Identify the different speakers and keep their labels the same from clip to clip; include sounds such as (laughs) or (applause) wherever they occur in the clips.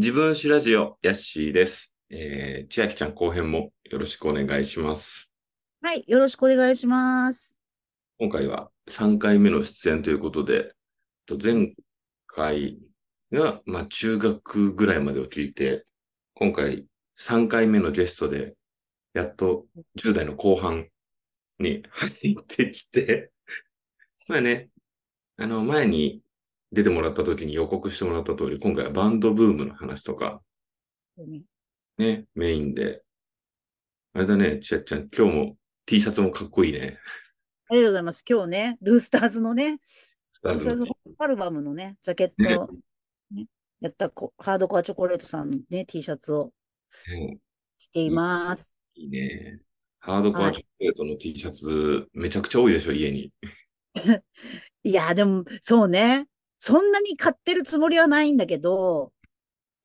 Speaker 1: 自分史ラジオ、ヤッシーです。えー、千秋ちゃん後編もよろしくお願いします。
Speaker 2: はい、よろしくお願いします。
Speaker 1: 今回は3回目の出演ということで、と前回が、まあ、中学ぐらいまでを聞いて、今回3回目のゲストで、やっと10代の後半に入ってきて、まあね、あの、前に出てもらった時に予告してもらった通り、今回はバンドブームの話とか、ね、メインで。あれだね、ちあちゃん、今日も T シャツもかっこいいね。
Speaker 2: ありがとうございます。今日ね、ルースターズのね、
Speaker 1: スターズの
Speaker 2: ルースターズアルバムのね、ジャケッ
Speaker 1: ね
Speaker 2: ト、ね、やったこハードコアチョコレートさんのね、T シャツを
Speaker 1: ね
Speaker 2: 着ています。
Speaker 1: いいね。ハードコアチョコレートの T シャツ、めちゃくちゃ多いでしょ、家に。(laughs)
Speaker 2: いや、でも、そうね。そんなに買ってるつもりはないんだけど、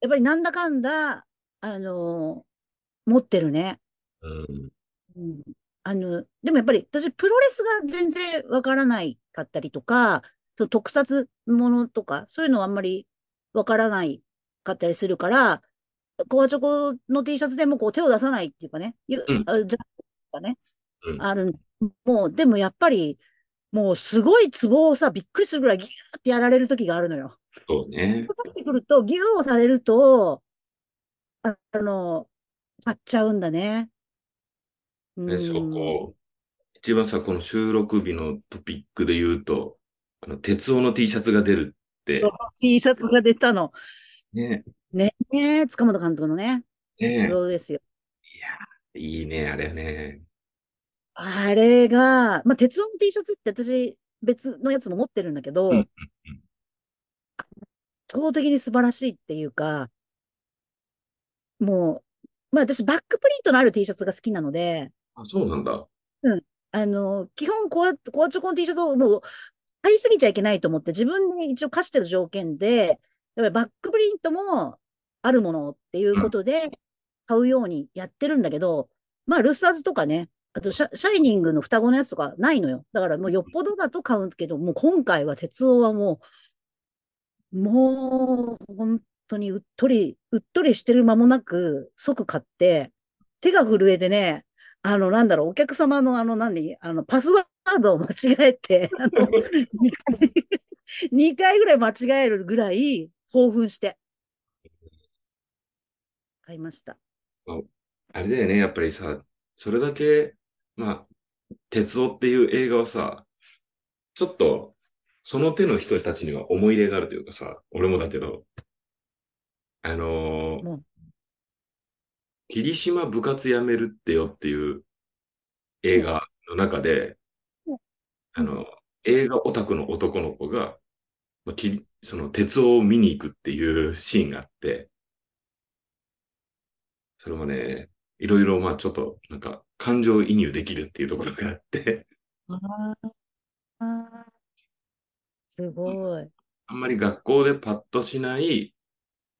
Speaker 2: やっぱりなんだかんだ、あの持ってるね。
Speaker 1: うん。
Speaker 2: うんあの、でもやっぱり私、プロレスが全然わからないかったりとか、その特撮ものとか、そういうのはあんまりわからないかったりするから、コアチョコの T シャツでもこう手を出さないっていうかね、ゆ
Speaker 1: うん
Speaker 2: あじゃかね、
Speaker 1: うん
Speaker 2: あるんもう、でもやっぱり、もうすごいツボをさ、びっくりするぐらいギューってやられる時があるのよ。
Speaker 1: そうね。
Speaker 2: かかってくると、ギューをされると、ああの、買っちゃうんだね。う
Speaker 1: でしょ、
Speaker 2: ん。
Speaker 1: こう、一番さ、この収録日のトピックで言うと、あの、鉄夫の T シャツが出るって、
Speaker 2: T シャツが出たの。
Speaker 1: ね。
Speaker 2: ねえ、塚本監督のね。
Speaker 1: ね
Speaker 2: そうですよ。
Speaker 1: いや、いいね、あれね。
Speaker 2: あれが、まあ、鉄音の T シャツって私、別のやつも持ってるんだけど、
Speaker 1: うんうん
Speaker 2: 圧倒的に素晴らしいっていうか、もう、まあ私、バックプリントのある T シャツが好きなので、
Speaker 1: あ、そうなんだ。
Speaker 2: あの、基本コア、コアチョコの T シャツをもう、買いすぎちゃいけないと思って、自分で一応課してる条件で、やっぱりバックプリントもあるものっていうことで、買うようにやってるんだけど、まあ、ルスターズとかね、あとシャ、シャイニングの双子のやつとかないのよ。だからもうよっぽどだと買うけど、もう今回は鉄夫はもう、もう、本当にうっとり、うっとりしてる間もなく、即買って、手が震えてね、あの、なんだろう、お客様のあの、何、あの、パスワードを間違えて、あの、2回、2回ぐらい間違えるぐらい興奮して、買いました。
Speaker 1: あれだよね、やっぱりさ、それだけ、まあ、鉄夫っていう映画はさ、ちょっと、その手の人たちには思い入れがあるというかさ、俺もだけど、あのー霧島部活やめるってよっていう映画の中で
Speaker 2: うん、
Speaker 1: あの、映画オタクの男の子が、まあ、きその鉄夫を見に行くっていうシーンがあって、それもね、いろいろ、まあちょっと、なんか、感情移入できるっていうところがあって、
Speaker 2: あーあーすごい。
Speaker 1: あんまり学校でパッとしない、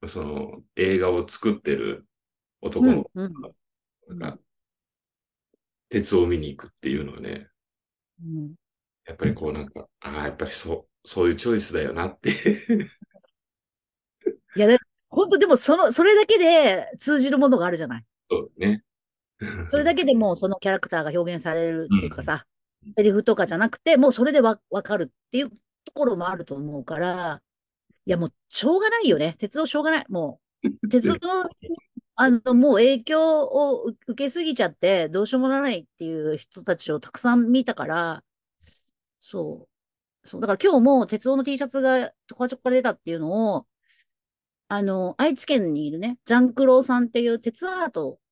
Speaker 1: その、映画を作ってる男の子
Speaker 2: うんうん
Speaker 1: が、なんか、鉄を見に行くっていうのはね、
Speaker 2: うん
Speaker 1: やっぱりこうなんか、ああ、やっぱりそう、そういうチョイスだよなって。
Speaker 2: いや、で本当でもその、それだけで通じるものがあるじゃない。
Speaker 1: そうね。(laughs)
Speaker 2: それだけでもうそのキャラクターが表現されるっていうかさ、セリフとかじゃなくて、もうそれでわ、わかるっていうところもあると思うから、いやもうしょうがないよね。鉄道しょうがない。もう、(laughs) 鉄道の、あの、もう影響を受受けすぎちゃって、どうしようもならないっていう人たちをたくさん見たから、そう。そう。だから今日も鉄道の T シャツがトカチョコから出たっていうのを、あの、愛知県にいるね、ジャンクローさんっていう鉄アート、
Speaker 1: うん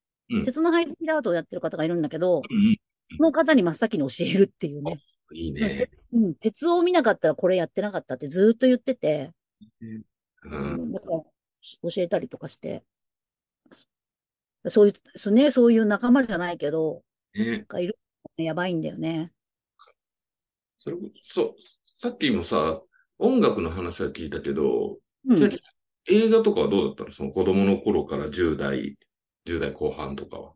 Speaker 2: 鉄の配付アートをやってる方がいるんだけど、
Speaker 1: うん
Speaker 2: その方に真っ先に教えるっていうね。
Speaker 1: うん、いいね。
Speaker 2: うん、鉄を見なかったらこれやってなかったってずーっと言ってて、
Speaker 1: う。
Speaker 2: うんん、だか教えたりとかして、そそういう、そうね、そういう仲間じゃないけど、
Speaker 1: ね。
Speaker 2: がいる、やばいんだよね。
Speaker 1: それこそ、さっきもさ、音楽の話は聞いたけど、
Speaker 2: うん
Speaker 1: 映画とかはどうだったの？その子供の頃から10代、10代後半とかは。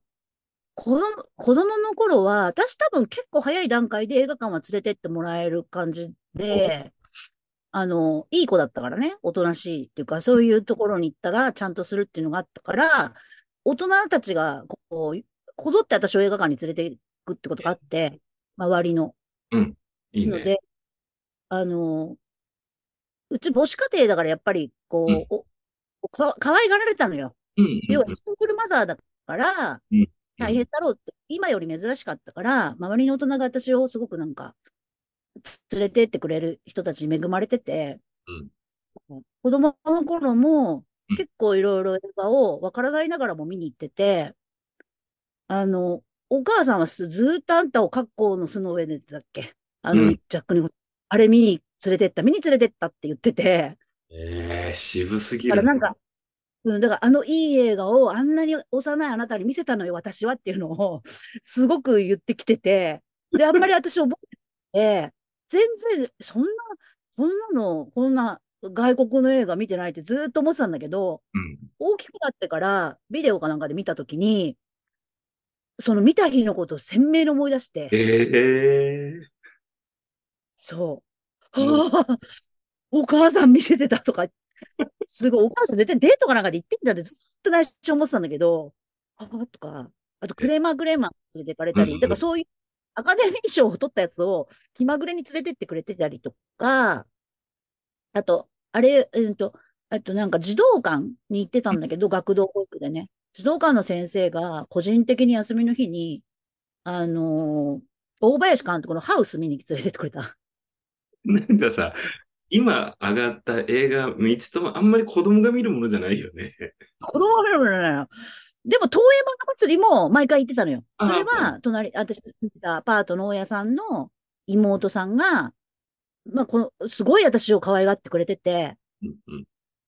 Speaker 2: 子供、子供の頃は、私多分結構早い段階で映画館は連れてってもらえる感じで、あの、いい子だったからね、おとなしいっていうか、そういうところに行ったらちゃんとするっていうのがあったから、大人たちがこう、こぞって私を映画館に連れて行くってことがあって、周りの。
Speaker 1: いいね。
Speaker 2: ので、あの、うち母子家庭だからやっぱり、こう、
Speaker 1: うん
Speaker 2: おおか、可愛がられたのよ。要はシングルマザーだから
Speaker 1: うん、
Speaker 2: 大変だろうって、今より珍しかったから、周りの大人が私をすごくなんか、連れてってくれる人たちに恵まれてて、子供の頃も
Speaker 1: うん。
Speaker 2: 結構いろいろ映画をわからないながらも見に行ってて、あの、お母さんはずっとあんたを格好の巣の上でだっけ？あの、
Speaker 1: うん。
Speaker 2: ジャックに、あれ見に連れてった、見に連れてったって言ってて、
Speaker 1: えー、渋すぎる。
Speaker 2: だからなんか、うん、だからあのいい映画をあんなに幼いあなたに見せたのよ、私はっていうのを (laughs) すごく言ってきてて、で、あんまり私覚えてて、全然、そんな、そんなの、こんな外国の映画見てないってずーっと思ってたんだけど、
Speaker 1: うん。
Speaker 2: 大きくなってからビデオかなんかで見たときに、その見た日のことを鮮明に思い出して、
Speaker 1: えー、
Speaker 2: そう。
Speaker 1: うん
Speaker 2: はあ、(laughs) お母さん見せてたとか、(laughs) すごい、お母さん絶対デートかなんかで行ってんだってずっと内緒思ってたんだけど、ああとか、あとクレーマークレーマー連れて行かれたり、だからそういうアカデミー賞を取ったやつを気まぐれに連れてってくれてたりとか、あと、あれ、うんと、あとなんか児童館に行ってたんだけど、学童保育でね。児童館の先生が個人的に休みの日に、あのー大林監督のハウス見に連れてってくれた。
Speaker 1: なんかさ、今上がった映画3つともあんまり子供が見るものじゃないよね。
Speaker 2: 子供が見るものなのよ。でも、東映漫画祭りも毎回行ってたのよ。
Speaker 1: あ
Speaker 2: それは、隣、私が住んでたアパートの大家さんの妹さんが、まあ、この、すごい私を可愛がってくれてて、
Speaker 1: うんうん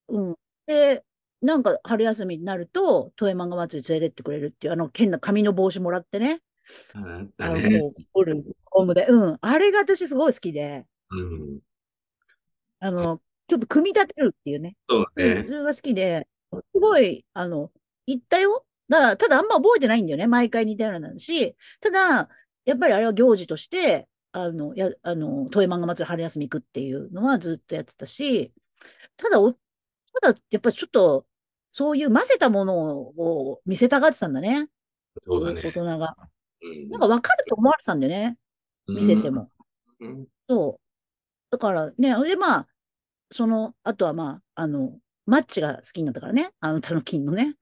Speaker 2: うん。で、なんか春休みになると、東映漫画祭り連れてってくれるっていう、あの、変な紙の帽子もらってね。
Speaker 1: あね。
Speaker 2: こう、ゴルフ、ホームで。うん。あれが私すごい好きで、
Speaker 1: うん。
Speaker 2: あの、ちょっと組み立てるっていうね。
Speaker 1: そう
Speaker 2: うん、
Speaker 1: ね
Speaker 2: そ。れが好きで、すごい、あの、行ったよ。だから、ただあんま覚えてないんだよね。毎回似たようなのだし、ただ、やっぱりあれは行事として、あの、や、あの、東映漫画祭り春休み行くっていうのはずっとやってたし、ただお、ただ、やっぱりちょっと、そういう混ぜたものを見せたがってたんだね。
Speaker 1: そうだね
Speaker 2: 大。人が。
Speaker 1: うん
Speaker 2: なんか分かると思われてたんだよね。見せても。
Speaker 1: うん。
Speaker 2: そう。だからね、で、まあ、その、あとはまあ、あの、マッチが好きになったからね。あの、タノキンのね。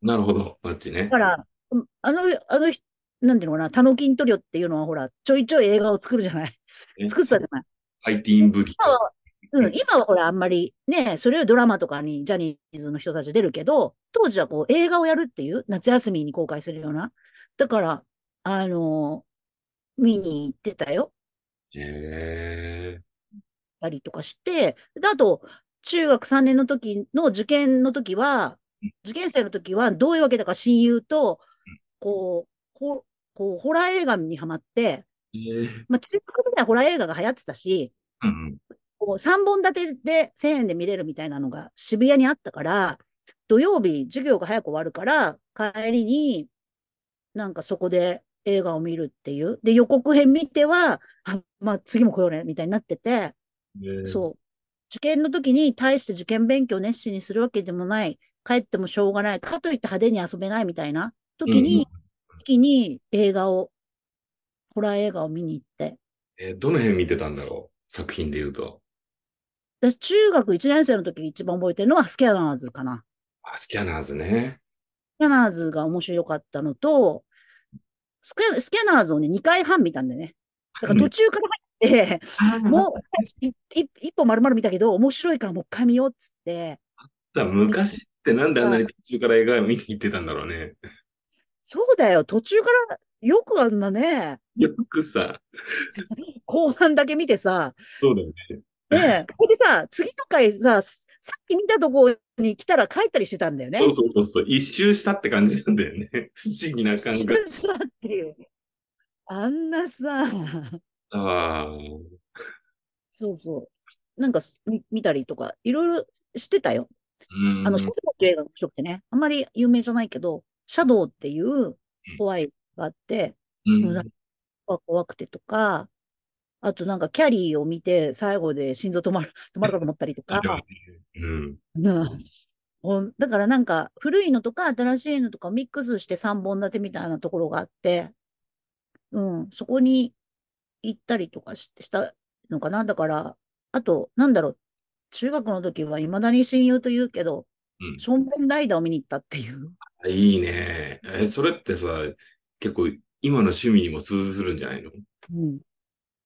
Speaker 1: なるほど、マッチね
Speaker 2: だ。から、うんあの、あの人、なんていうのかな、タノキントリオっていうのはほら、ちょいちょい映画を作るじゃない。
Speaker 1: ね
Speaker 2: 作ってたじゃない。
Speaker 1: ハイティーンブギ
Speaker 2: 今は、うん、今はほら、あんまりね、それよりドラマとかにジャニーズの人たち出るけど、当時はこう映画をやるっていう、夏休みに公開するような。だから、あの見に行ってたよ。
Speaker 1: へえ。
Speaker 2: たりとかして、で、あと、中学3年の時の受験の時は、受験生の時はどういうわけだか親友と、こう、ほ、こう、ホラー映画にハマって、
Speaker 1: へえ。
Speaker 2: まあ、中学時代はホラー映画が流行ってたし、
Speaker 1: うん
Speaker 2: こう3本立てで1000円で見れるみたいなのが渋谷にあったから、土曜日授業が早く終わるから、帰りに、なんかそこで映画を見るっていう。で、予告編見ては、あ、まあ次も来ようね、みたいになってて、
Speaker 1: うん。
Speaker 2: そう。受験の時に対して受験勉強を熱心にするわけでもない、帰ってもしょうがない、かといって派手に遊べないみたいな時に、月に映画を、ホラー映画を見に行って、
Speaker 1: えーどの辺見てたんだろう？作品で言うと。
Speaker 2: 私中学1年生の時に一番覚えてるのはスキャナーズかな。
Speaker 1: あ、スキャナーズね。
Speaker 2: スキャナーズが面白かったのと、スキャスキャナーズをね、2回半見たんでね。だから途中から入って、もう一歩丸々見たけど、面白いからもう一回見ようっつって、
Speaker 1: さ昔ってなんであんなに途中から映画見に行ってたんだろうね。
Speaker 2: そうだよ、途中からよくあんなね、
Speaker 1: よくさ、
Speaker 2: 後半だけ見てさ、
Speaker 1: そうだよね。
Speaker 2: ねえ、これでさ、次の回さ、さっき見たとこに来たら帰ったりしてたんだよね。
Speaker 1: そうそうそうそう。一周したって感じなんだよね。不思議な感覚。
Speaker 2: さっていう。あんなさ、
Speaker 1: ああ。
Speaker 2: そうそう。なんかみ見たりとか、いろいろしてたよ。
Speaker 1: うん。
Speaker 2: あの、シャドウっていう映画が面白くてね、あんまり有名じゃないけど、シャドウっていう怖いがあって、
Speaker 1: うん
Speaker 2: うん怖くてとか、あとなんかキャリーを見て最後で心臓止まる、(laughs) 止まるかと思ったりとか。
Speaker 1: うん
Speaker 2: だからなんか古いのとか新しいのとかミックスして3本立てみたいなところがあって、うん、そこに行ったりとかししたのかな？だから、あと、なんだろう、中学の時は未だに親友と言うけど、
Speaker 1: うん
Speaker 2: ションベンライダーを見に行ったっていう。
Speaker 1: いいね。え、それってさ、結構今の趣味にも通ずるんじゃないの？
Speaker 2: うん、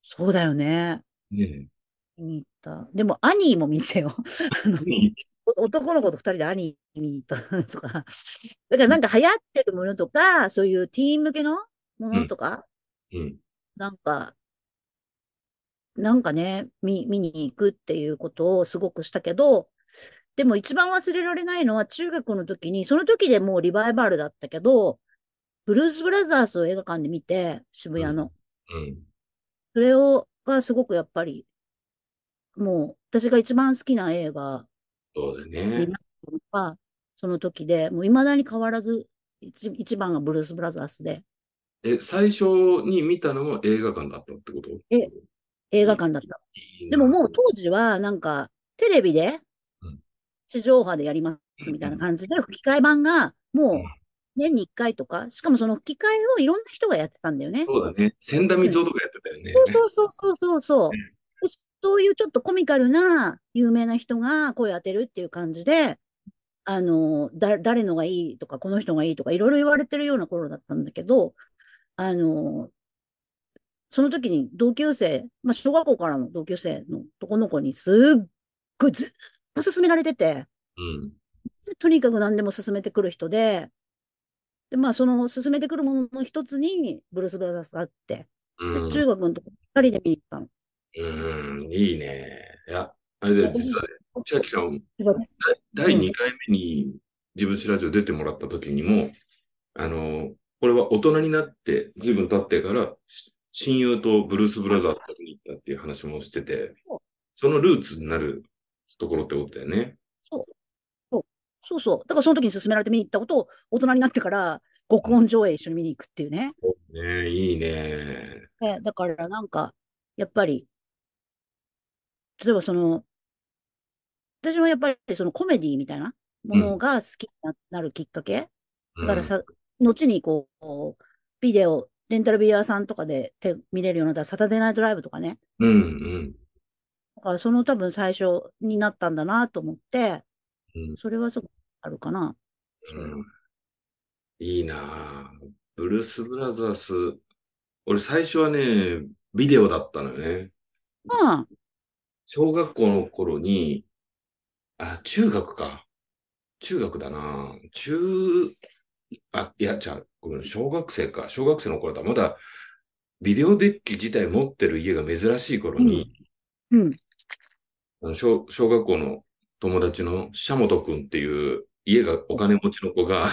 Speaker 2: そうだよね。
Speaker 1: ね
Speaker 2: 見に行った。でも、アニーも見てよ。あの男の子と二人でアニー見に行ったとか。だからなんか流行ってるものとか、そういうティーン向けのものとか、
Speaker 1: うん。
Speaker 2: なんか、なんかね、見、見に行くっていうことをすごくしたけど、でも一番忘れられないのは中学の時に、その時でもうリバイバルだったけど、ブルース・ブラザースを映画館で見て、渋谷の。
Speaker 1: うん。
Speaker 2: それを、がすごくやっぱり、もう私が一番好きな映画
Speaker 1: そうだ
Speaker 2: に
Speaker 1: ね
Speaker 2: が、その時で、もう未だに変わらず、一一番がブルース・ブラザースで、
Speaker 1: え、最初に見たのも映画館だったってこと？
Speaker 2: え映画館だった。でももう当時は、なんか、テレビで
Speaker 1: うん、
Speaker 2: 地上波でやりますみたいな感じで、吹き替え版が、もう
Speaker 1: うん、
Speaker 2: 年に1回とか、しかもその吹き替えをいろんな人がやってたんだよね。
Speaker 1: そうだね。千田光夫とかやってたよね。
Speaker 2: そうそうそうそうそう。でそういうちょっとコミカルな有名な人が声当てるっていう感じで、あの、だ、誰のがいいとか、この人がいいとか、いろいろ言われてるような頃だったんだけど、あの、その時に同級生、まあ、小学校からの同級生の男の子にすっごいずっと勧められてて、
Speaker 1: うん。
Speaker 2: とにかく何でも勧めてくる人で、で、まあ、その勧めてくるものの一つに、ブルース・ブラザースがあって、
Speaker 1: うん
Speaker 2: で、中学のとこ二人で見に行ったの。
Speaker 1: うん、いいね。いや、あれだよ、実はね、千秋さん、第
Speaker 2: うん
Speaker 1: 2回目に自分史ラジオ出てもらった時にも、あの、これは大人になって、随分経ってから、し親友とブルース・ブラザーズに行ったっていう話もしてて
Speaker 2: そう、
Speaker 1: そのルーツになるところってことだよね。
Speaker 2: そうそう。だからその時に勧められて見に行ったことを大人になってから極音上映一緒に見に行くっていうね。
Speaker 1: ねいいね。
Speaker 2: ねだからなんか、やっぱり、例えばその、私はやっぱりそのコメディみたいなものが好きにななるきっかけ。だからさ、後にこう、ビデオ、レンタルビデオ屋さんとかで手見れるようになったサタデーナイトライブとかね。
Speaker 1: うん、うん、
Speaker 2: だからその多分最初になったんだなと思って、
Speaker 1: うん
Speaker 2: それはすごくあるかな。
Speaker 1: うん。いいなぁブルース・ブラザース、俺最初はね、ビデオだったのよね。
Speaker 2: うん。
Speaker 1: 小学校の頃に、あ、中学か。中学だな。中、あ、いや、じゃあ、小学生か。小学生の頃だ。まだ、ビデオデッキ自体持ってる家が珍しい頃に、
Speaker 2: うん。
Speaker 1: あの小、小学校の友達のシャモト君っていう家がお金持ちの子が、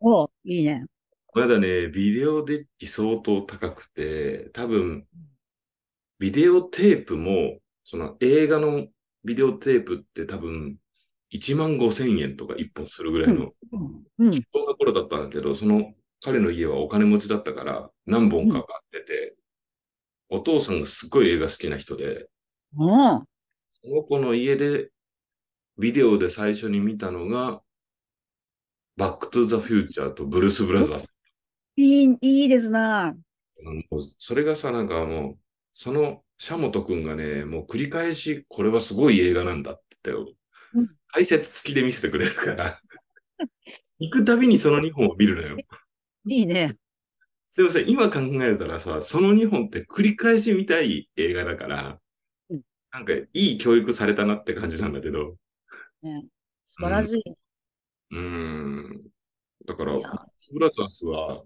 Speaker 2: おいいね。
Speaker 1: まだね、ビデオデッキ相当高くて、多分、ビデオテープも、その映画のビデオテープって多分、1万5千円とか1本するぐらいの、
Speaker 2: うん。
Speaker 1: そんな頃だったんだけど、その彼の家はお金持ちだったから、何本か買ってて、お父さんがすごい映画好きな人で、
Speaker 2: うん。
Speaker 1: その子の家で、ビデオで最初に見たのが、バックトゥザフューチャーとブルース・ブラザーズ
Speaker 2: いい、いいですな。
Speaker 1: それがさ、なんかもう、そのシャモト君がね、もう繰り返し、これはすごい映画なんだって言って
Speaker 2: うん、
Speaker 1: 解説付きで見せてくれるから、行くたびにその2本を見るのよ。
Speaker 2: いいね。
Speaker 1: でもさ、今考えたらさ、その2本って繰り返し見たい映画だから
Speaker 2: うん、
Speaker 1: なんかいい教育されたなって感じなんだけど、
Speaker 2: ね素晴らしい。
Speaker 1: うーん。だからブラザースは、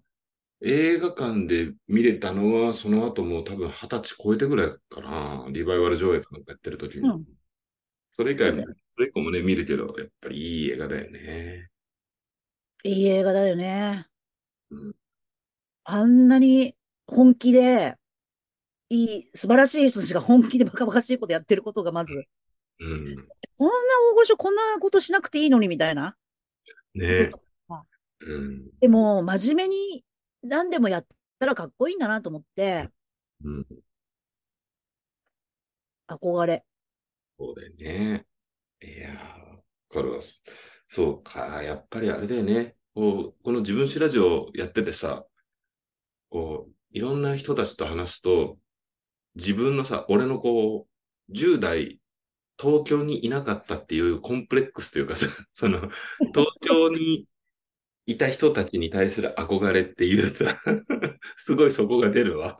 Speaker 1: 映画館で見れたのは、その後もう多分二十歳超えてぐらいかな。リバイバル上映とかやってる時に。
Speaker 2: うん
Speaker 1: それ以外も、
Speaker 2: そ
Speaker 1: れ以降もね、見るけど、やっぱりいい映画だよね。
Speaker 2: いい映画だよね。
Speaker 1: うん
Speaker 2: あんなに本気で、いい、素晴らしい人たちが本気でバカバカしいことやってることがまず、
Speaker 1: うん。
Speaker 2: こんな大御所こんなことしなくていいのにみたいな。
Speaker 1: ね
Speaker 2: あ
Speaker 1: うん。
Speaker 2: でも、真面目に何でもやったらかっこいいんだなと思って、
Speaker 1: うん。
Speaker 2: 憧れ。
Speaker 1: そうだよね。いやー、わかるわ。そうか、やっぱりあれだよね。こう、この自分史ラジオやっててさ、こう、いろんな人たちと話すと、自分のさ、俺のこう、10代、東京にいなかったっていうコンプレックスというかさ、(laughs) その、東京にいた人たちに対する憧れっていうさ、(laughs) すごいそこが出るわ。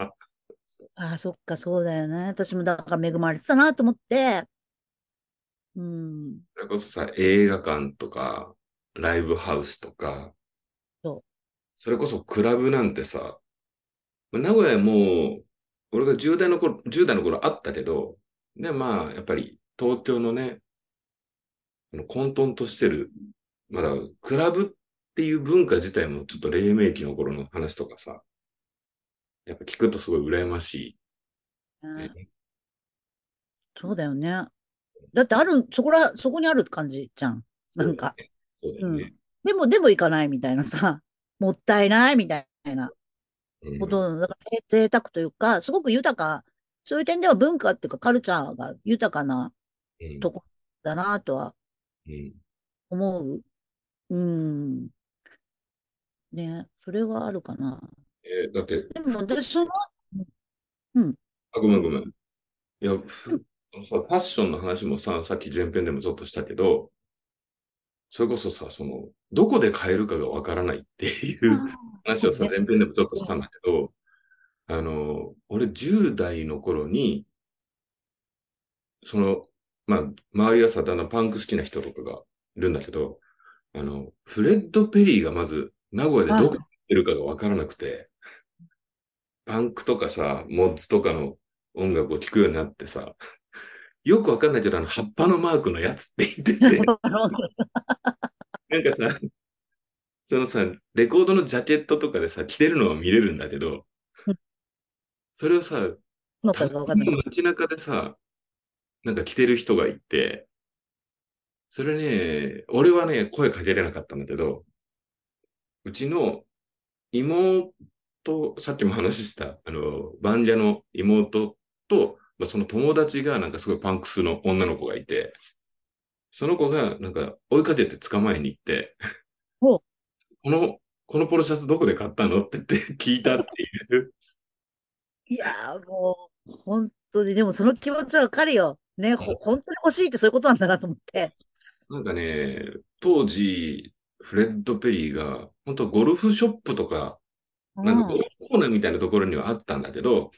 Speaker 2: ああ、そっか、そうだよね。私もだから恵まれてたなと思って。うん。
Speaker 1: それこそさ、映画館とか、ライブハウスとか、
Speaker 2: そう
Speaker 1: それこそクラブなんてさ、名古屋もう、俺が10代の頃、10代の頃あったけど、で、まあ、やっぱり東京のね、混沌としてる、まだクラブっていう文化自体もちょっと黎明期の頃の話とかさ、やっぱ聞くとすごい羨ましい。
Speaker 2: そうだよね。だってある、そこら、そこにある感じじゃん。なんか。
Speaker 1: そうだよね。
Speaker 2: でも、でも行かないみたいなさ、(laughs) もったいないみたいな
Speaker 1: うん
Speaker 2: こと、だからぜ贅沢というか、すごく豊か、そういう点では文化っていうかカルチャーが豊かな
Speaker 1: うん
Speaker 2: とこだなとは
Speaker 1: うん
Speaker 2: 思う。うん。ね、それはあるかな。
Speaker 1: えーだって、
Speaker 2: でも、で、その、うん。
Speaker 1: あ、ごめんごめん。いや、ふあのさ、ファッションの話もさ、さっき前編でもちょっとしたけど、それこそさ、その、どこで買えるかがわからないっていう話をさ、前編でもちょっとしたんだけど、あの、俺10代の頃に、その、まあ、周りがさ、だんだんパンク好きな人とかがいるんだけど、あの、フレッド・ペリーがまず名古屋でどこに売ってるかがわからなくて、パンクとかさ、モッズとかの音楽を聴くようになってさ、よくわかんないけど、あの、葉っぱのマークのやつって言ってて、なんかさ、そのさ、レコードのジャケットとかでさ、着てるのは見れるんだけど
Speaker 2: うん、
Speaker 1: それをさ。街中でさ、なんか着てる人がいて、それね、俺はね、声かけれなかったんだけど、うちの妹、さっきも話した、あの、バンジャの妹と、まあ、その友達がなんかすごいパンクスの女の子がいて、その子がなんか追いかけて捕まえに行って、この、このポロシャツどこで買ったのって言って (laughs) 聞いたっていう。
Speaker 2: いやーもう、本当に、でもその気持ちはわかるよ。ね、ほ本当に欲しいってそういうことなんだなと思って。
Speaker 1: なんかね、当時、フレッド・ペリーが、本当ゴルフショップとか、なんかゴルフコーナーみたいなところにはあったんだけど、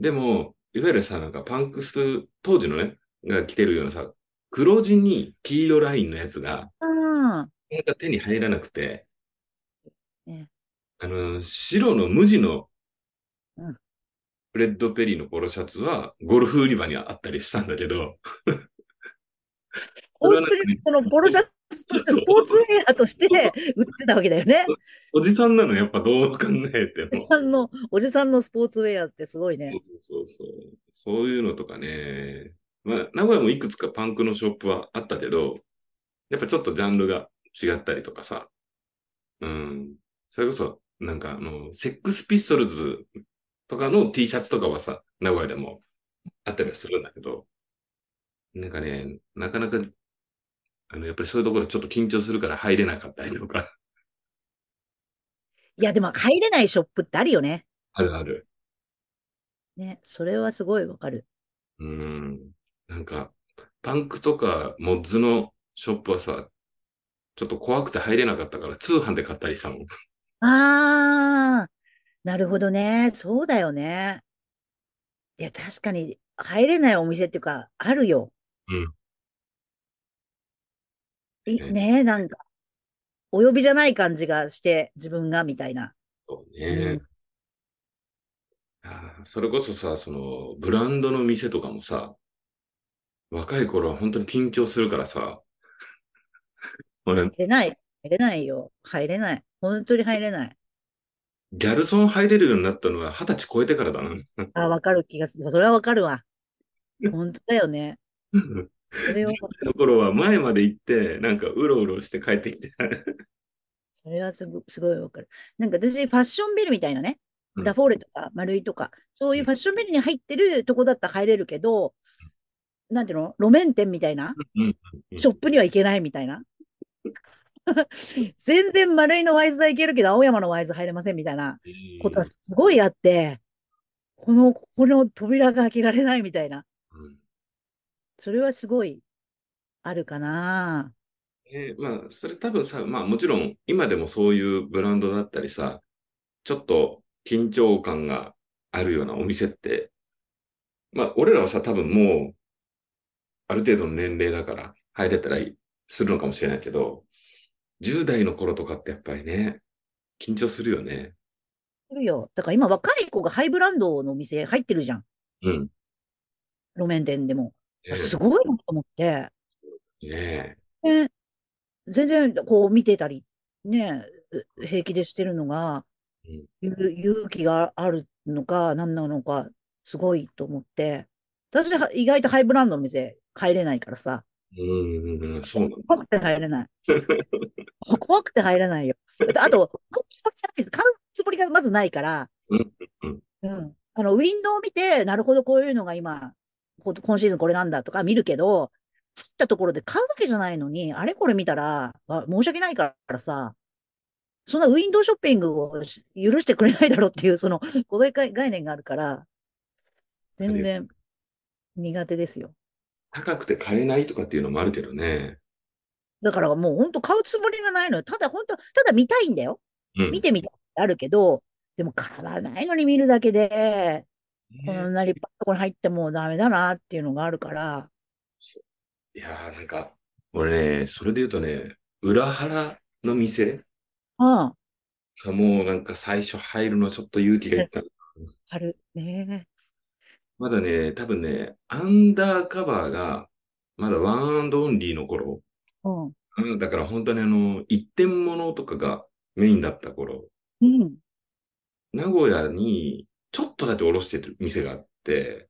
Speaker 1: でも、いわゆるさ、なんかパンクス、当時のね、が着てるようなさ、黒地に黄色ラインのやつが、
Speaker 2: うん。
Speaker 1: なんか手に入らなくて、
Speaker 2: ね
Speaker 1: あの、白の無地の
Speaker 2: うん。
Speaker 1: フレッド・ペリーのポロシャツは、ゴルフ売り場にあったりしたんだけど、
Speaker 2: 本当に (laughs) そのポロシャツとしてスポーツウェアとして売ってたわけだよね。
Speaker 1: おじさんなのやっぱどう考えても
Speaker 2: おじ。さんの、おじさんのスポーツウェアってすごいね。
Speaker 1: そうそうそう。そういうのとかね。まあ、名古屋もいくつかパンクのショップはあったけど、やっぱちょっとジャンルが違ったりとかさ。うん。それこそ、なんかあの、セックスピストルズとかの T シャツとかはさ、名古屋でもあったりはするんだけど、なんかね、なかなか、あの、やっぱりそういうところちょっと緊張するから入れなかったりとか、
Speaker 2: いや、でも入れないショップってあるよね。
Speaker 1: あるある。
Speaker 2: ね、それはすごいわかる。
Speaker 1: うん。なんか、パンクとかモッズのショップはさ、ちょっと怖くて入れなかったから通販で買ったりしたもん。
Speaker 2: ああ、なるほどね。そうだよね。いや、確かに入れないお店っていうか、あるよ。
Speaker 1: うん。
Speaker 2: い
Speaker 1: ね
Speaker 2: ねなんか、お呼びじゃない感じがして、自分が、みたいな。
Speaker 1: そうね。あーそれこそさ、その、ブランドの店とかもさ、若い頃は本当に緊張するからさ、(laughs) 俺、
Speaker 2: 入れない。入れないよ。入れない。本当に入れない。
Speaker 1: ギャルソン入れるようになったのは二十歳超えてからだな。
Speaker 2: あ、わかる気がする。それはわかるわ。本当だよね。(laughs) それは、
Speaker 1: の頃は前まで行って、なんかうろうろして帰ってきて。(laughs)
Speaker 2: それはすごすごいわかる。なんか私、ファッションビルみたいなね、
Speaker 1: うん。
Speaker 2: ラフォーレとか、マルイとか、そういうファッションビルに入ってるとこだったら入れるけど、なんていうの？路面店みたいな？ショップには行けないみたいな。(laughs) 全然丸いのワイズは行けるけど、青山のワイズ入れませんみたいなことはすごいあって、この、この扉が開けられないみたいな。
Speaker 1: うん
Speaker 2: それはすごいあるかな。
Speaker 1: えーまあ、それ多分さ、まあもちろん今でもそういうブランドだったりさ、ちょっと緊張感があるようなお店って、まあ俺らはさ、多分もう、ある程度の年齢だから入れたらするのかもしれないけど、10代の頃とかってやっぱりね、緊張するよね。
Speaker 2: いるよ。だから今若い子がハイブランドのお店入ってるじゃん。
Speaker 1: うん。
Speaker 2: 路面店でも。
Speaker 1: ね
Speaker 2: すごいなと思って。
Speaker 1: ね
Speaker 2: ね、全然こう見てたり、ね、う平気でしてるのが、
Speaker 1: うん
Speaker 2: ゆ勇気があるのか、何なのか、すごいと思って。私は意外とハイブランドの店入れないからさ。
Speaker 1: うんうんうん、そうな。
Speaker 2: 怖くて入れない。(laughs) 怖くて入れないよ。あと、買うつもりがまずないから、
Speaker 1: うんうん
Speaker 2: うん。あの、ウィンドウを見て、なるほど、こういうのが今、こ今シーズンこれなんだとか見るけど、入ったところで買うわけじゃないのに、あれこれ見たら、あ申し訳ないからさ、そんなウィンドウショッピングをし許してくれないだろうっていう、その、こういう概概念があるから、全然苦手ですよ。
Speaker 1: 高くて買えないとかっていうのもあるけどね。
Speaker 2: だからもう本当買うつもりがないのよ。ただ本当、ただ見たいんだよ。
Speaker 1: うん。
Speaker 2: 見てみたいあるけど、でも買わないのに見るだけで、こ
Speaker 1: ね
Speaker 2: んな立派なところに入ってもダメだなっていうのがあるから、
Speaker 1: いやーなんか、俺ね、それで言うとね、裏腹の店
Speaker 2: ああ、
Speaker 1: がもうなんか最初入るのちょっと勇気がいった。(laughs)
Speaker 2: あるね。
Speaker 1: まだね、多分ね、アンダーカバーが、まだワンアンドオンリーの頃。
Speaker 2: うん。
Speaker 1: うん、だから本当にあの、一点物とかがメインだった頃。
Speaker 2: うん。
Speaker 1: 名古屋にちょっとだけおろしてる店があって、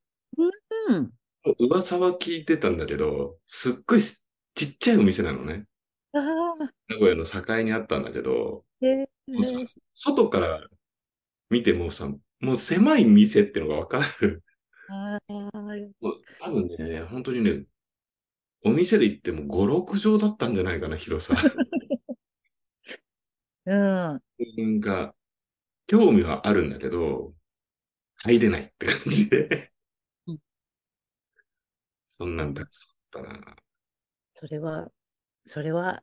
Speaker 2: うん。
Speaker 1: 噂は聞いてたんだけど、すっごいちっちゃいお店なのね。名古屋の境にあったんだけど、
Speaker 2: え。
Speaker 1: 外から見てもさ、もう狭い店っていうのがわかる。多分ね、本当にね、お店で行っても5、6畳だったんじゃないかな、広さ。(laughs)
Speaker 2: うん。(laughs)
Speaker 1: なんか、興味はあるんだけど、入れないって感じで
Speaker 2: うん。
Speaker 1: そんなんたくさんあったな。
Speaker 2: それは、それは、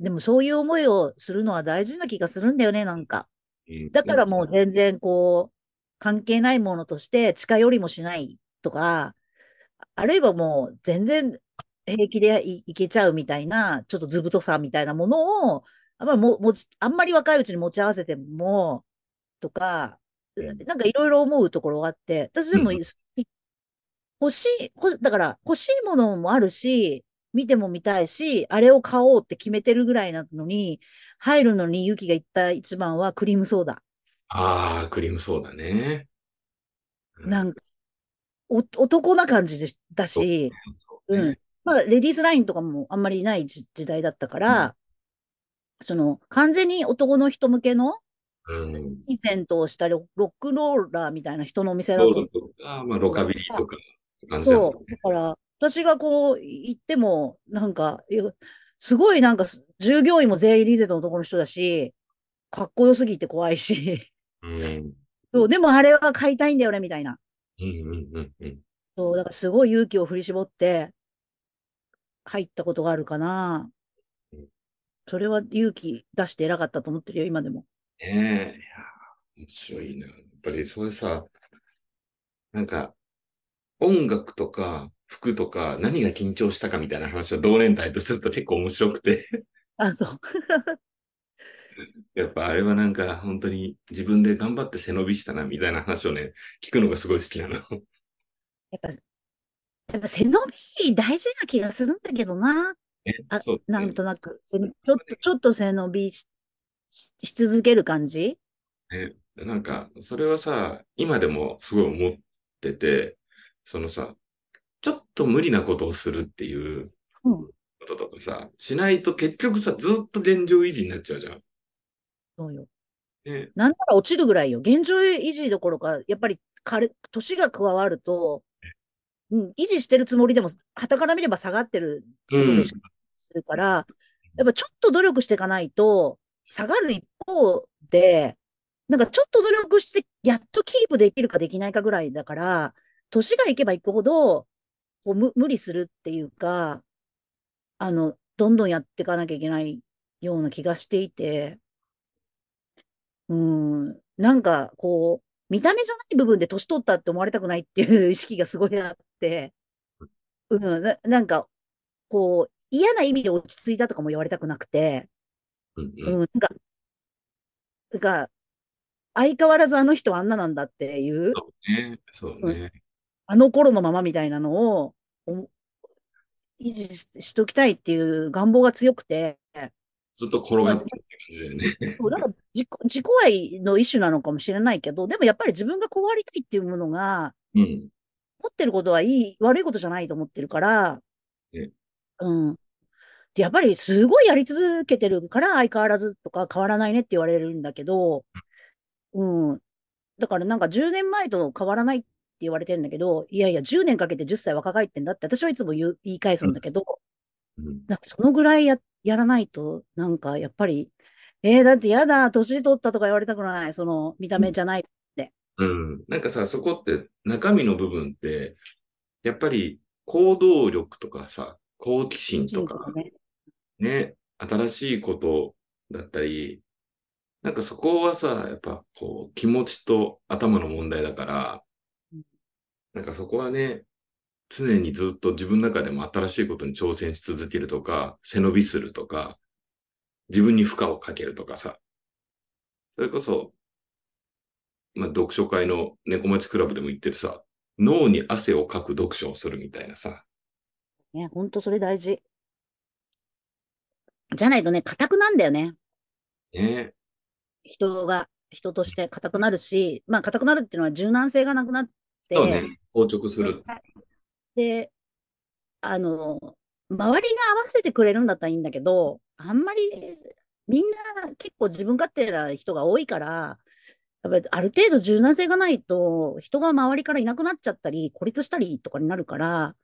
Speaker 2: でもそういう思いをするのは大事な気がするんだよね、なんか。
Speaker 1: うん
Speaker 2: だからもう全然こう、関係ないものとして近寄りもしないとか、あるいはもう全然平気でいいけちゃうみたいな、ちょっと図太さみたいなものを、あんまりも持ち、あんまり若いうちに持ち合わせても、とか、
Speaker 1: うん
Speaker 2: なんかいろいろ思うところがあって、私でも
Speaker 1: うん
Speaker 2: い欲しい、ほだから欲しいものもあるし、見ても見たいし、あれを買おうって決めてるぐらいなのに、入るのに勇気がいった一番はクリームソーダ。
Speaker 1: ああ、クリームソーダね。う
Speaker 2: なんか、お、男な感じでしだし、
Speaker 1: そうね
Speaker 2: うん。まあ、レディースラインとかもあんまりない時時代だったから、その、完全に男の人向けの、
Speaker 1: うん。
Speaker 2: イゼントをしたり、ロロックローラーみたいな人のお店だ
Speaker 1: ソ
Speaker 2: と
Speaker 1: ーダとか、まあ、ロカビリーとか、感じだった
Speaker 2: そう。だから、私がこう、行っても、なんか、すごいなんか、従業員も全員リーゼントの男の人だし、かっこよすぎて怖いし、
Speaker 1: うん。
Speaker 2: そう、でもあれは買いたいんだよね、みたいな。
Speaker 1: うんうんうんうん。
Speaker 2: そう、だからすごい勇気を振り絞って、入ったことがあるかな
Speaker 1: うん。
Speaker 2: それは勇気出して偉かったと思ってるよ、今でも。
Speaker 1: ねえ、いや、面白いな。やっぱりそれさ、なんか、音楽とか服とか何が緊張したかみたいな話を同年代とすると結構面白くて、
Speaker 2: あ、そう。(laughs)
Speaker 1: やっぱあれはなんか本当に自分で頑張って背伸びしたなみたいな話をね、聞くのがすごい好きなの。
Speaker 2: やっぱ、やっぱ背伸び大事な気がするんだけどな。
Speaker 1: ね
Speaker 2: あ
Speaker 1: そうね
Speaker 2: なんとなく、背ちょっと、ちょっと背伸びししし続ける感じ？
Speaker 1: ね、なんか、それはさ、今でもすごい思ってて、そのさ、ちょっと無理なことをするっていう
Speaker 2: うん。
Speaker 1: こととかさ、しないと結局さ、ずっと現状維持になっちゃうじゃん。
Speaker 2: そうよ。
Speaker 1: ね、
Speaker 2: なんなら落ちるぐらいよ。現状維持どころか、やっぱり彼、年が加わると、うん、維持してるつもりでも、傍から見れば下がってることでしかするから、やっぱちょっと努力していかないと、下がる一方で、なんかちょっと努力して、やっとキープできるかできないかぐらいだから、年がいけばいくほど、こう無無理するっていうか、あの、どんどんやっていかなきゃいけないような気がしていて、うん、なんかこう、見た目じゃない部分で年取ったって思われたくないっていう意識がすごいあって、うん、な、なんか、こう、嫌な意味で落ち着いたとかも言われたくなくて、
Speaker 1: うん
Speaker 2: うん、なんか、なんか、相変わらずあの人はあんななんだっていう、
Speaker 1: ね。そうね。
Speaker 2: あの頃のままみたいなのをお維持ししときたいっていう願望が強くて、
Speaker 1: ずっと転がってるって感じだよね。
Speaker 2: そうだから自己自己愛の一種なのかもしれないけど、でもやっぱり自分がこうありたいっていうものが、
Speaker 1: うん。
Speaker 2: 持ってることはいい、悪いことじゃないと思ってるから、
Speaker 1: ね
Speaker 2: うん。で、やっぱりすごいやり続けてるから相変わらずとか変わらないねって言われるんだけど、うん。だからなんか10年前と変わらないって言われてんだけど、いやいや、10年かけて10歳若返ってんだって私はいつも言う言い返すんだけど、
Speaker 1: うん。
Speaker 2: なんかそのぐらいや、やらないと、なんかやっぱり、えー、だってやだ、年取ったとか言われたくない、その見た目じゃない。
Speaker 1: うん。なんかさ、そこって中身の部分って、やっぱり行動力とかさ、好奇心とか、
Speaker 2: ね。
Speaker 1: ね、新しいことだったり、なんかそこはさ、やっぱこう気持ちと頭の問題だから
Speaker 2: うん、
Speaker 1: なんかそこはね、常にずっと自分の中でも新しいことに挑戦し続けるとか、背伸びするとか、自分に負荷をかけるとかさ、それこそ、まあ、読書会の猫町クラブでも言ってるさ、脳に汗をかく読書をするみたいなさ、
Speaker 2: ね、ほんとそれ大事。じゃないとね、硬くなんだよね。
Speaker 1: ね、
Speaker 2: 人が、人として硬くなるし、まあ硬くなるっていうのは柔軟性がなくなって、
Speaker 1: そうね、硬直する。
Speaker 2: で、あの、周りが合わせてくれるんだったらいいんだけど、あんまり、みんな結構自分勝手な人が多いから、やっぱりある程度柔軟性がないと、人が周りからいなくなっちゃったり、孤立したりとかになるから、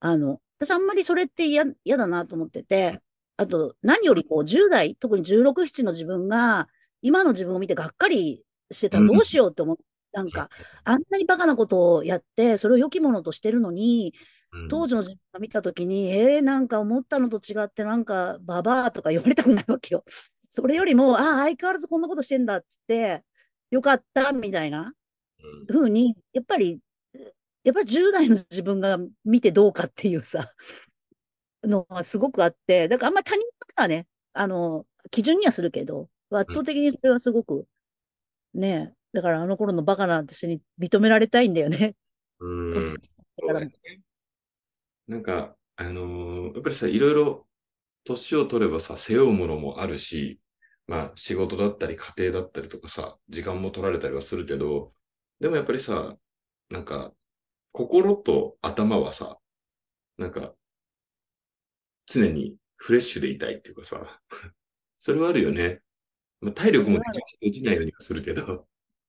Speaker 2: あの、私あんまりそれって嫌、嫌だなと思ってて、あと、何よりこう、10代、特に16、7の自分が、今の自分を見てがっかりしてたらどうしようって思う。なんか、(laughs) あんなにバカなことをやって、それを良きものとしてるのに、
Speaker 1: うん
Speaker 2: 当時の自分が見たときに、えー、なんか思ったのと違って、なんか、ババアとか言われたくないわけよ。(laughs) それよりも、ああ、相変わらずこんなことしてんだっつって、よかった、みたいな
Speaker 1: うん
Speaker 2: 風に、やっぱり、やっぱり10代の自分が見てどうかっていうさ、のがすごくあって、だからあんまり他人からね、あの、基準にはするけど、圧倒的にそれはすごく、ね、だからあの頃のバカな私に認められたいんだよね。
Speaker 1: うん。(laughs)
Speaker 2: だ
Speaker 1: なんか、あのーやっぱりさ、いろいろ年を取ればさ、背負うものもあるし、まあ仕事だったり家庭だったりとかさ、時間も取られたりはするけど、でもやっぱりさ、なんか、心と頭はさ、なんか、常にフレッシュでいたいっていうかさ、(laughs) それはあるよね。まあ、体力も落ちないようにはするけど、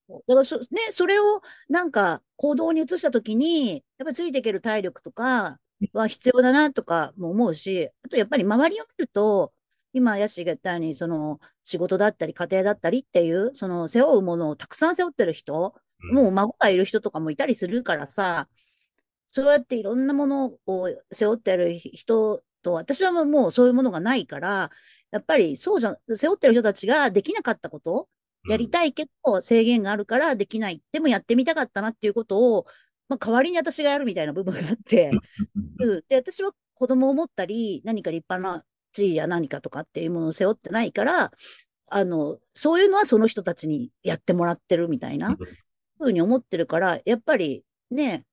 Speaker 2: だからそ、ね、それをなんか行動に移したときに、やっぱりついていける体力とかは必要だなとかも思うし、あとやっぱり周りを見ると、今、ヤッシーが言ったように、その仕事だったり家庭だったりっていう、その背負うものをたくさん背負ってる人、もう孫がいる人とかもいたりするからさ、そうやっていろんなものを背負ってる人と、私はもうそういうものがないから、やっぱりそうじゃ、背負ってる人たちができなかったこと、やりたいけど制限があるからできない。でもやってみたかったなっていうことを、まあ、代わりに私がやるみたいな部分があって、
Speaker 1: うん
Speaker 2: うん、で、私は子供を持ったり、何か立派な地位や何かとかっていうものを背負ってないから、あの、そういうのはその人たちにやってもらってるみたいなふうに思ってるから、やっぱりね、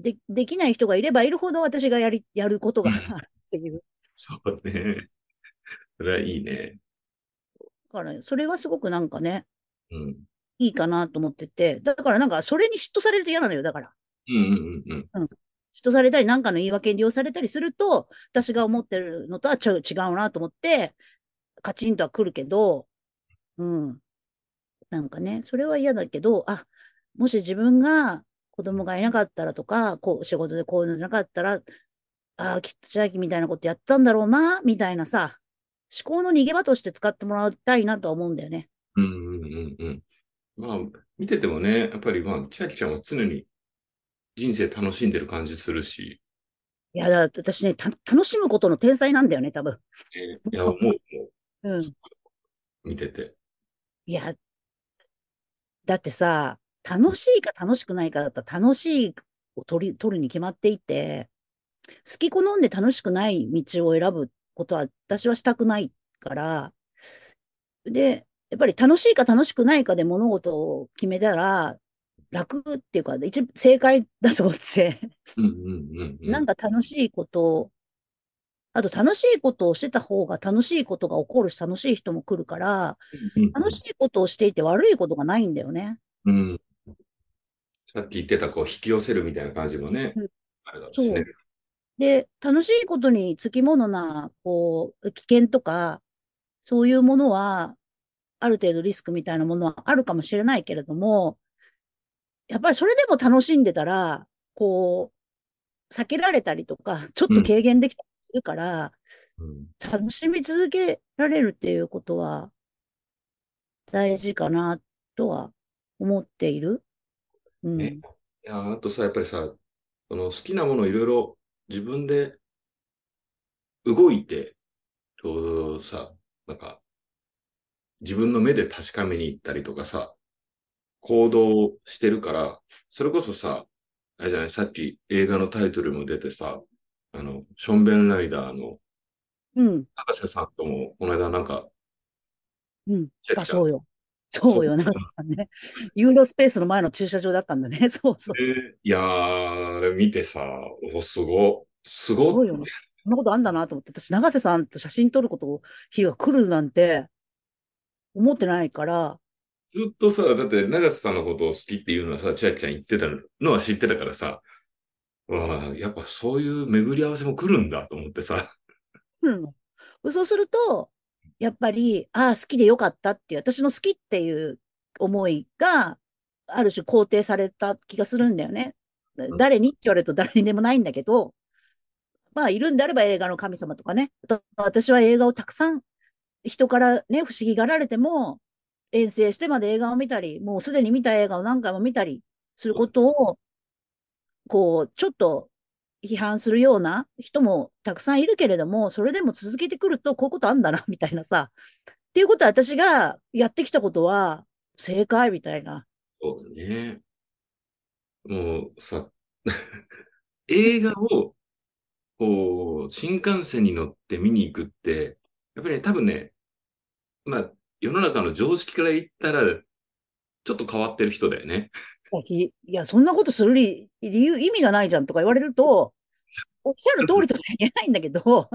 Speaker 2: で、できない人がいればいるほど私がやり、やることがあるっていう。
Speaker 1: そうね。(laughs) それはいいね。
Speaker 2: だから、それはすごくなんかね、
Speaker 1: うん。
Speaker 2: いいかなと思ってて、だからなんかそれに嫉妬されると嫌なのよ、だから。
Speaker 1: うんうんうんうん。
Speaker 2: 嫉妬されたり、なんかの言い訳に利用されたりすると、私が思ってるのとはちょ違うなと思って、カチンとは来るけど、うん。なんかね、それは嫌だけど、あ、もし自分が子供がいなかったらとか、こう、仕事でこういうのなかったら、ああ、きっと千秋みたいなことやったんだろうな、みたいなさ、思考の逃げ場として使ってもらいたいなとは思うんだよね。
Speaker 1: うんうんうんうん。まあ、見ててもね、やっぱりまあ、千秋ちゃんは常に人生楽しんでる感じするし、
Speaker 2: いや、だ私ね、た楽しむことの天才なんだよね、多分。
Speaker 1: えいや、思う、も (laughs)
Speaker 2: うん。
Speaker 1: う、見てて。
Speaker 2: いや、だってさ、楽しいか楽しくないかだったら楽しいを取り、取るに決まっていて、好き好んで楽しくない道を選ぶことは私はしたくないから、で、やっぱり楽しいか楽しくないかで物事を決めたら、楽っていうか、一正解だと思って、
Speaker 1: うんうんうんうん。
Speaker 2: なんか楽しいことを、あと楽しいことをしてた方が楽しいことが起こるし楽しい人も来るから、楽しいことをしていて悪いことがないんだよね。
Speaker 1: うん。さっき言ってた、こう、引き寄せるみたいな感じもね
Speaker 2: うん、
Speaker 1: あれだしね。
Speaker 2: で、楽しいことにつきものな、こう、危険とか、そういうものは、ある程度リスクみたいなものはあるかもしれないけれども、やっぱりそれでも楽しんでたら、こう、避けられたりとか、(laughs) ちょっと軽減できたりするから、
Speaker 1: うん
Speaker 2: 楽しみ続けられるっていうことは、大事かな、とは思っている。うん。
Speaker 1: ねいや、あとさ、やっぱりさ、その好きなものをいろいろ自分で動いて、こうさ、なんか、自分の目で確かめに行ったりとかさ、行動してるから、それこそさ、あれじゃない、さっき映画のタイトルも出てさ、あの、ションベンライダーの
Speaker 2: うん。
Speaker 1: 高瀬さんとも、この間なんか、
Speaker 2: うん。あ、そうよ。そうよ、長瀬さんね。ユーロスペースの前の駐車場だったんだね。(laughs) そうそう。
Speaker 1: えーいやー、あれ見てさ、お、すご、すご
Speaker 2: そうよね。そんなことあんだなと思って、私、長瀬さんと写真撮ること、日が来るなんて、思ってないから、
Speaker 1: ずっとさ、だって長瀬さんのことを好きっていうのはさ、千秋ちゃん言ってたのは知ってたからさ、わあ、やっぱそういう巡り合わせも来るんだと思ってさ、
Speaker 2: うん。そうすると、やっぱり、ああ、好きでよかったっていう、私の好きっていう思いが、ある種肯定された気がするんだよね。誰にって言われると誰にでもないんだけど、まあ、いるんであれば映画の神様とかね。私は映画をたくさん人からね、不思議がられても、遠征してまで映画を見たり、もうすでに見た映画を何回も見たりすることを、こう、ちょっと批判するような人もたくさんいるけれども、それでも続けてくると、こういうことあんだな、みたいなさ。っていうことは私がやってきたことは正解みたいな。
Speaker 1: そうだね。もうさ、(laughs) 映画を、こう、新幹線に乗って見に行くって、やっぱりね、多分ね、まあ、世の中の常識から言ったら、ちょっと変わってる人だよね。(laughs)
Speaker 2: いいや、そんなことする理理由、意味がないじゃんとか言われると、(laughs) おっしゃる通りとしか言えないんだけど、